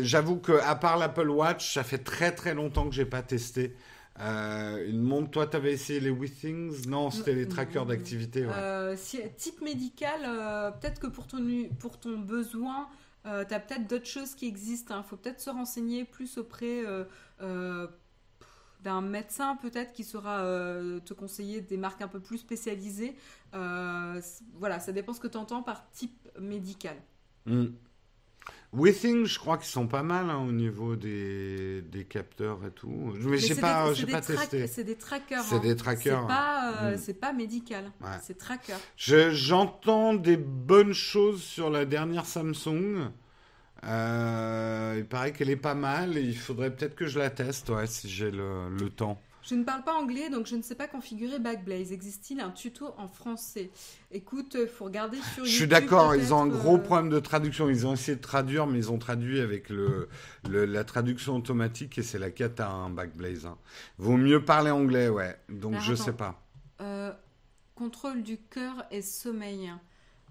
Speaker 1: J'avoue que à part l'Apple Watch, ça fait très très longtemps que j'ai pas testé Euh, une montre, toi, tu avais essayé les WeThings Non, c'était les trackers d'activité.
Speaker 2: Euh, type médical, peut-être que pour ton, pour ton besoin, tu as peut-être d'autres choses qui existent. Il hein. faut peut-être se renseigner plus auprès d'un médecin peut-être qui saura te conseiller des marques un peu plus spécialisées. voilà, ça dépend ce que tu entends par type médical.
Speaker 1: Withing, je crois qu'ils sont pas mal hein, au niveau des, des, capteurs et tout. Mais, je sais pas, j'ai pas testé.
Speaker 2: C'est des trackers.
Speaker 1: C'est des trackers.
Speaker 2: C'est pas, euh, hmm. pas, médical. C'est tracker.
Speaker 1: J'entends des bonnes choses sur la dernière Samsung. Euh, il paraît qu'elle est pas mal et il faudrait peut-être que je la teste, ouais, si j'ai le, le temps.
Speaker 2: Je ne parle pas anglais, donc je ne sais pas configurer Backblaze. Existe-t-il un tuto en français? Écoute, il faut regarder sur YouTube.
Speaker 1: Je suis d'accord, ils ont un gros euh, problème de traduction. Ils ont essayé de traduire, mais ils ont traduit avec le, la traduction automatique et c'est la cata, un hein, Backblaze. Hein. Vaut mieux parler anglais, ouais. Donc je ne sais pas.
Speaker 2: Euh, contrôle du cœur et sommeil.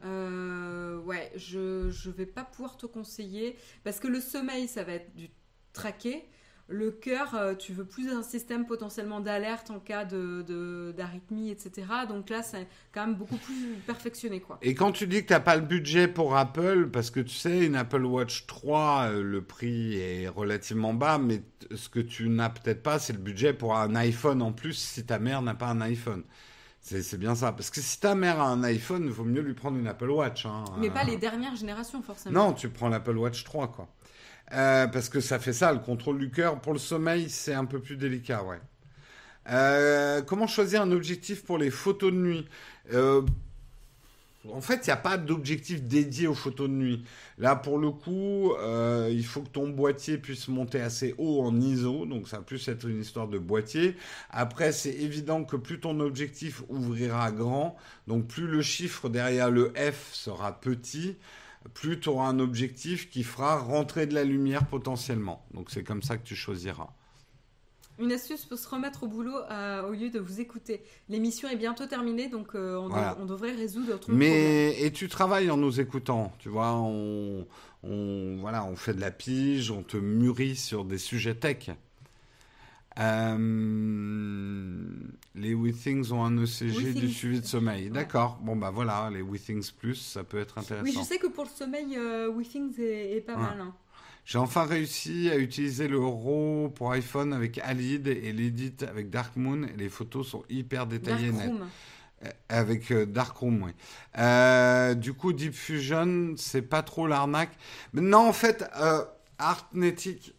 Speaker 2: Euh, ouais, je ne vais pas pouvoir te conseiller parce que le sommeil, ça va être du traqué. Le cœur, euh, tu veux plus un système potentiellement d'alerte en cas de, d'arythmie, etc. Donc là, c'est quand même beaucoup plus perfectionné. Quoi.
Speaker 1: Et quand tu dis que tu n'as pas le budget pour Apple, parce que tu sais, une Apple Watch 3, euh, le prix est relativement bas, mais ce que tu n'as peut-être pas, c'est le budget pour un iPhone en plus si ta mère n'a pas un iPhone. C'est, bien ça. Parce que si ta mère a un iPhone, il vaut mieux lui prendre une Apple Watch. Hein.
Speaker 2: Mais pas les dernières générations, forcément.
Speaker 1: Non, tu prends l'Apple Watch 3, quoi. Euh, parce que ça fait ça, le contrôle du cœur. Pour le sommeil, c'est un peu plus délicat, ouais. Euh, comment choisir un objectif pour les photos de nuit? Euh, En fait, il n'y a pas d'objectif dédié aux photos de nuit. Là, pour le coup, il faut que ton boîtier puisse monter assez haut en ISO, donc ça va plus être une histoire de boîtier. Après, c'est évident que plus ton objectif ouvrira grand, donc plus le chiffre derrière le F sera petit, plus tu auras un objectif qui fera rentrer de la lumière potentiellement. Donc c'est comme ça que tu choisiras.
Speaker 2: Une astuce pour se remettre au boulot euh, au lieu de vous écouter. L'émission est bientôt terminée, donc euh, on, devrait résoudre
Speaker 1: autre Mais et tu travailles en nous écoutant, tu vois, on, voilà, on fait de la pige, on te mûrit sur des sujets tech. Euh, les WeThings ont un ECG du suivi de sommeil. D'accord. Bon, bah voilà, les WeThings Plus, ça peut être intéressant.
Speaker 2: Oui, je sais que pour le sommeil, euh, WeThings est, pas mal. Hein.
Speaker 1: J'ai enfin réussi à utiliser le RAW pour iPhone avec Alid et l'Edit avec Darkmoon. Et les photos sont hyper détaillées. Darkroom. Euh, avec Darkroom, oui. du coup, Deep Fusion, c'est pas trop l'arnaque. Non, en fait, Artnetic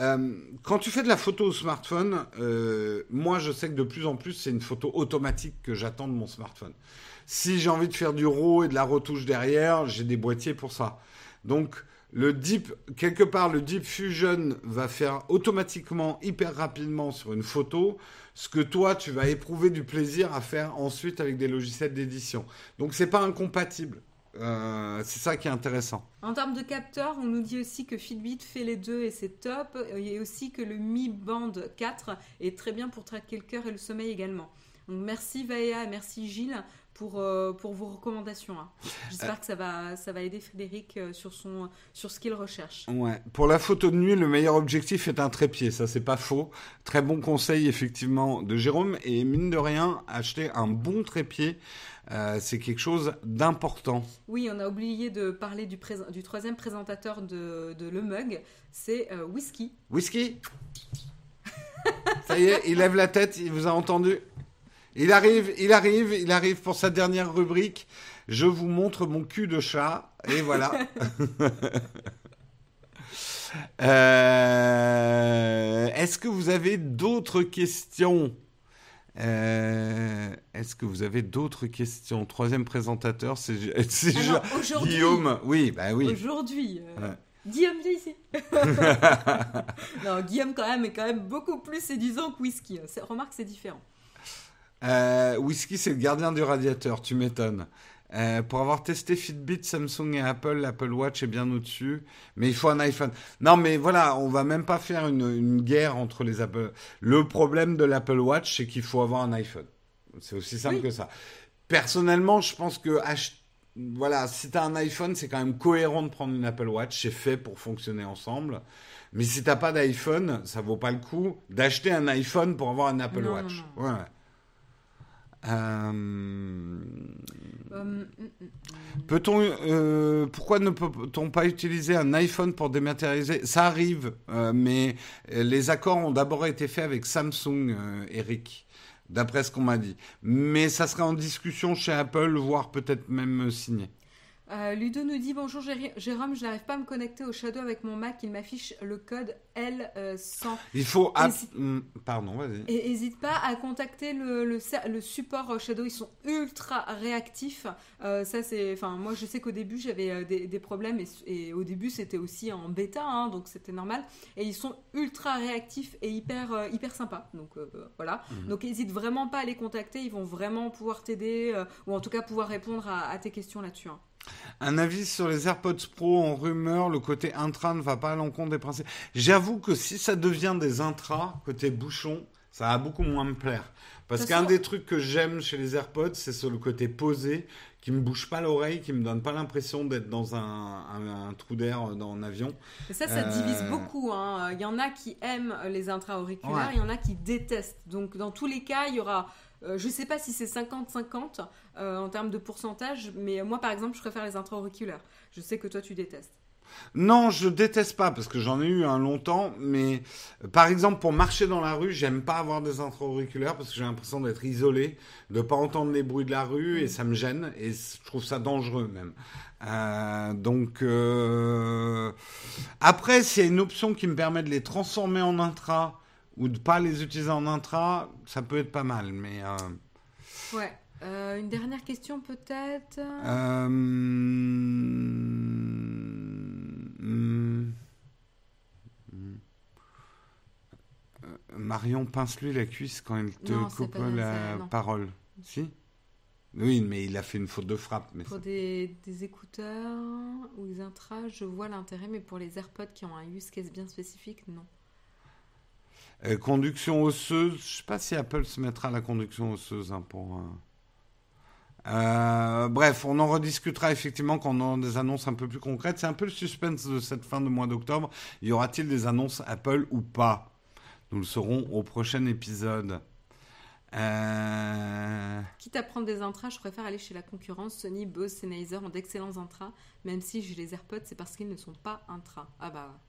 Speaker 1: euh, quand tu fais de la photo au smartphone, euh, moi je sais que de plus en plus c'est une photo automatique que j'attends de mon smartphone. Si j'ai envie de faire du RAW et de la retouche derrière, j'ai des boîtiers pour ça. Donc le Deep, quelque part le Deep Fusion va faire automatiquement, hyper rapidement sur une photo, ce que toi tu vas éprouver du plaisir à faire ensuite avec des logiciels d'édition. Donc c'est pas incompatible. Euh, c'est ça qui est intéressant.
Speaker 2: En termes de capteurs, on nous dit aussi que Fitbit fait les deux et c'est top. Et aussi que le Mi Band 4 est très bien pour traquer le cœur et le sommeil également. Donc merci Vaea, merci Gilles pour, euh, pour vos recommandations. Hein. J'espère euh. que ça va, ça va aider Frédéric sur, son, sur ce qu'il recherche.
Speaker 1: Ouais. Pour la photo de nuit, le meilleur objectif est un trépied, ça c'est pas faux. Très bon conseil effectivement de Jérôme. Et mine de rien, acheter un bon trépied euh, c'est quelque chose d'important.
Speaker 2: Oui, on a oublié de parler du, du troisième présentateur de, Le Mug, c'est euh, Whisky.
Speaker 1: Whisky (laughs) Ça y est, il lève la tête, il vous a entendu. Il arrive, il arrive, il arrive pour sa dernière rubrique. Je vous montre mon cul de chat. Et voilà. (laughs) Euh, est-ce que vous avez d'autres questions? Euh, est-ce que vous avez d'autres questions? Troisième présentateur, c'est (laughs) Guillaume. Oui, bah oui.
Speaker 2: Aujourd'hui. Euh, Guillaume, viens ici. (laughs) non, Guillaume quand même est quand même beaucoup plus séduisant que Whisky. Remarque, c'est différent.
Speaker 1: Euh, whisky, c'est le gardien du radiateur. Tu m'étonnes. Euh, pour avoir testé Fitbit, Samsung et Apple, l'Apple Watch est bien au-dessus, mais il faut un iPhone. Non, mais voilà, on va même pas faire une, guerre entre les Apple. Le problème de l'Apple Watch, c'est qu'il faut avoir un iPhone. C'est aussi simple que ça. Personnellement, je pense que voilà, si tu as un iPhone, c'est quand même cohérent de prendre une Apple Watch. C'est fait pour fonctionner ensemble. Mais si t'as pas d'iPhone, ça vaut pas le coup d'acheter un iPhone pour avoir un Apple
Speaker 2: Non,
Speaker 1: Watch.
Speaker 2: non,
Speaker 1: Ouais. Euh,
Speaker 2: Euh, mm, mm, mm.
Speaker 1: Peut-on, euh, pourquoi ne peut-on pas utiliser un iPhone pour dématérialiser? Ça arrive, euh, mais les accords ont d'abord été faits avec Samsung, Eric, d'après ce qu'on m'a dit. Mais ça serait en discussion chez Apple, voire peut-être même signé.
Speaker 2: Euh, Ludo nous dit bonjour Jérôme, je n'arrive pas à me connecter au Shadow avec mon Mac, il m'affiche le code L100.
Speaker 1: Il faut, Hmm, pardon, vas-y.
Speaker 2: Et n'hésite pas à contacter le, le, ser- le support euh, Shadow, ils sont ultra réactifs. Euh, ça c'est, enfin moi je sais qu'au début j'avais des, des problèmes et, et au début c'était aussi en bêta, hein, donc c'était normal. Et ils sont ultra réactifs et hyper hyper sympas. Donc euh, voilà.
Speaker 1: Mhm.
Speaker 2: Donc n'hésite vraiment pas à les contacter, ils vont vraiment pouvoir t'aider ou en tout cas pouvoir répondre à, à tes questions là-dessus. hein.
Speaker 1: Un avis sur les AirPods Pro en rumeur, le côté intra ne va pas à l'encontre des principes. J'avoue que si ça devient des intras, côté bouchon, ça va beaucoup moins me plaire. Parce qu'un des trucs que j'aime chez les AirPods, c'est sur le côté posé, qui me bouge pas l'oreille, qui me donne pas l'impression d'être dans un, un- un trou d'air dans un avion.
Speaker 2: Et ça, ça
Speaker 1: Euh,
Speaker 2: divise beaucoup. hein. Il y en a qui aiment les intra-auriculaires,
Speaker 1: Ouais.
Speaker 2: il y en a qui détestent. Donc, dans tous les cas, il y aura. Euh, je sais pas si c'est 50-50 euh, en termes de pourcentage, mais moi, par exemple, je préfère les intra-auriculaires. Je sais que toi, tu détestes.
Speaker 1: Non, je déteste pas parce que j'en ai eu un longtemps, mais euh, par exemple pour marcher dans la rue, j'aime pas avoir des intra-auriculaires parce que j'ai l'impression d'être isolé, de pas entendre les bruits de la rue et ça me gêne et je trouve ça dangereux même. Donc après, s'il y a une option qui me permet de les transformer en intra ou de pas les utiliser en intra, ça peut être pas mal, mais. Euh,
Speaker 2: Ouais. Euh, une dernière question, peut-être?
Speaker 1: Euh, hmm, hmm. Euh, Marion, pince-lui la cuisse quand il te
Speaker 2: Non,
Speaker 1: coupe la
Speaker 2: non.
Speaker 1: parole. Si? Oui, mais il a fait une faute de frappe. Mais
Speaker 2: Pour des, des écouteurs ou des intras, je vois l'intérêt, mais pour les AirPods qui ont un use case bien spécifique, non.
Speaker 1: Euh, conduction osseuse, je sais pas si Apple se mettra à la conduction osseuse hein, pour. euh, euh, bref, on en rediscutera effectivement quand on aura des annonces un peu plus concrètes. C'est un peu le suspense de cette fin de mois d'octobre. Y aura-t-il des annonces Apple ou pas? Nous le saurons au prochain épisode.
Speaker 2: Quitte à prendre des intras, je préfère aller chez la concurrence. Sony, Bose, Sennheiser ont d'excellents intras. Même si j'ai les AirPods, c'est parce qu'ils ne sont pas intras. Ah bah.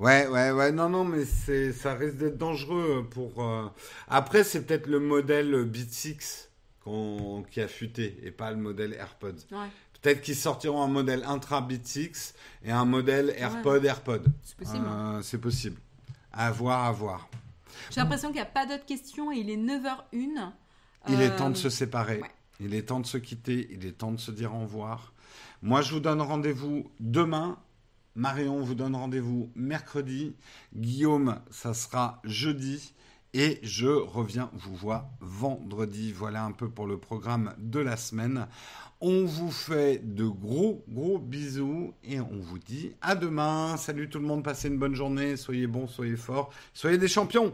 Speaker 1: Ouais, ouais, ouais, non, non, mais c'est, ça risque d'être dangereux pour. euh, Après, c'est peut-être le modèle Beat 6 qu'on- qui a fuité et pas le modèle AirPods.
Speaker 2: Ouais,
Speaker 1: Peut-être qu'ils sortiront un modèle intra Beat 6 et un modèle AirPod AirPod.
Speaker 2: c'est possible. hein.
Speaker 1: Euh, c'est possible. À voir, à voir.
Speaker 2: J'ai l'impression qu'il n'y a pas d'autres questions et il est 9h01.
Speaker 1: Il est
Speaker 2: Euh,
Speaker 1: temps de se séparer.
Speaker 2: ouais.
Speaker 1: Il est temps de se quitter. Il est temps de se dire au revoir. Moi, je vous donne rendez-vous demain. Marion vous donne rendez-vous mercredi. Guillaume, ça sera jeudi. Et je reviens vous voir vendredi. Voilà un peu pour le programme de la semaine. On vous fait de gros, gros bisous. Et on vous dit à demain. Salut tout le monde. Passez une bonne journée. Soyez bons, soyez forts. Soyez des champions.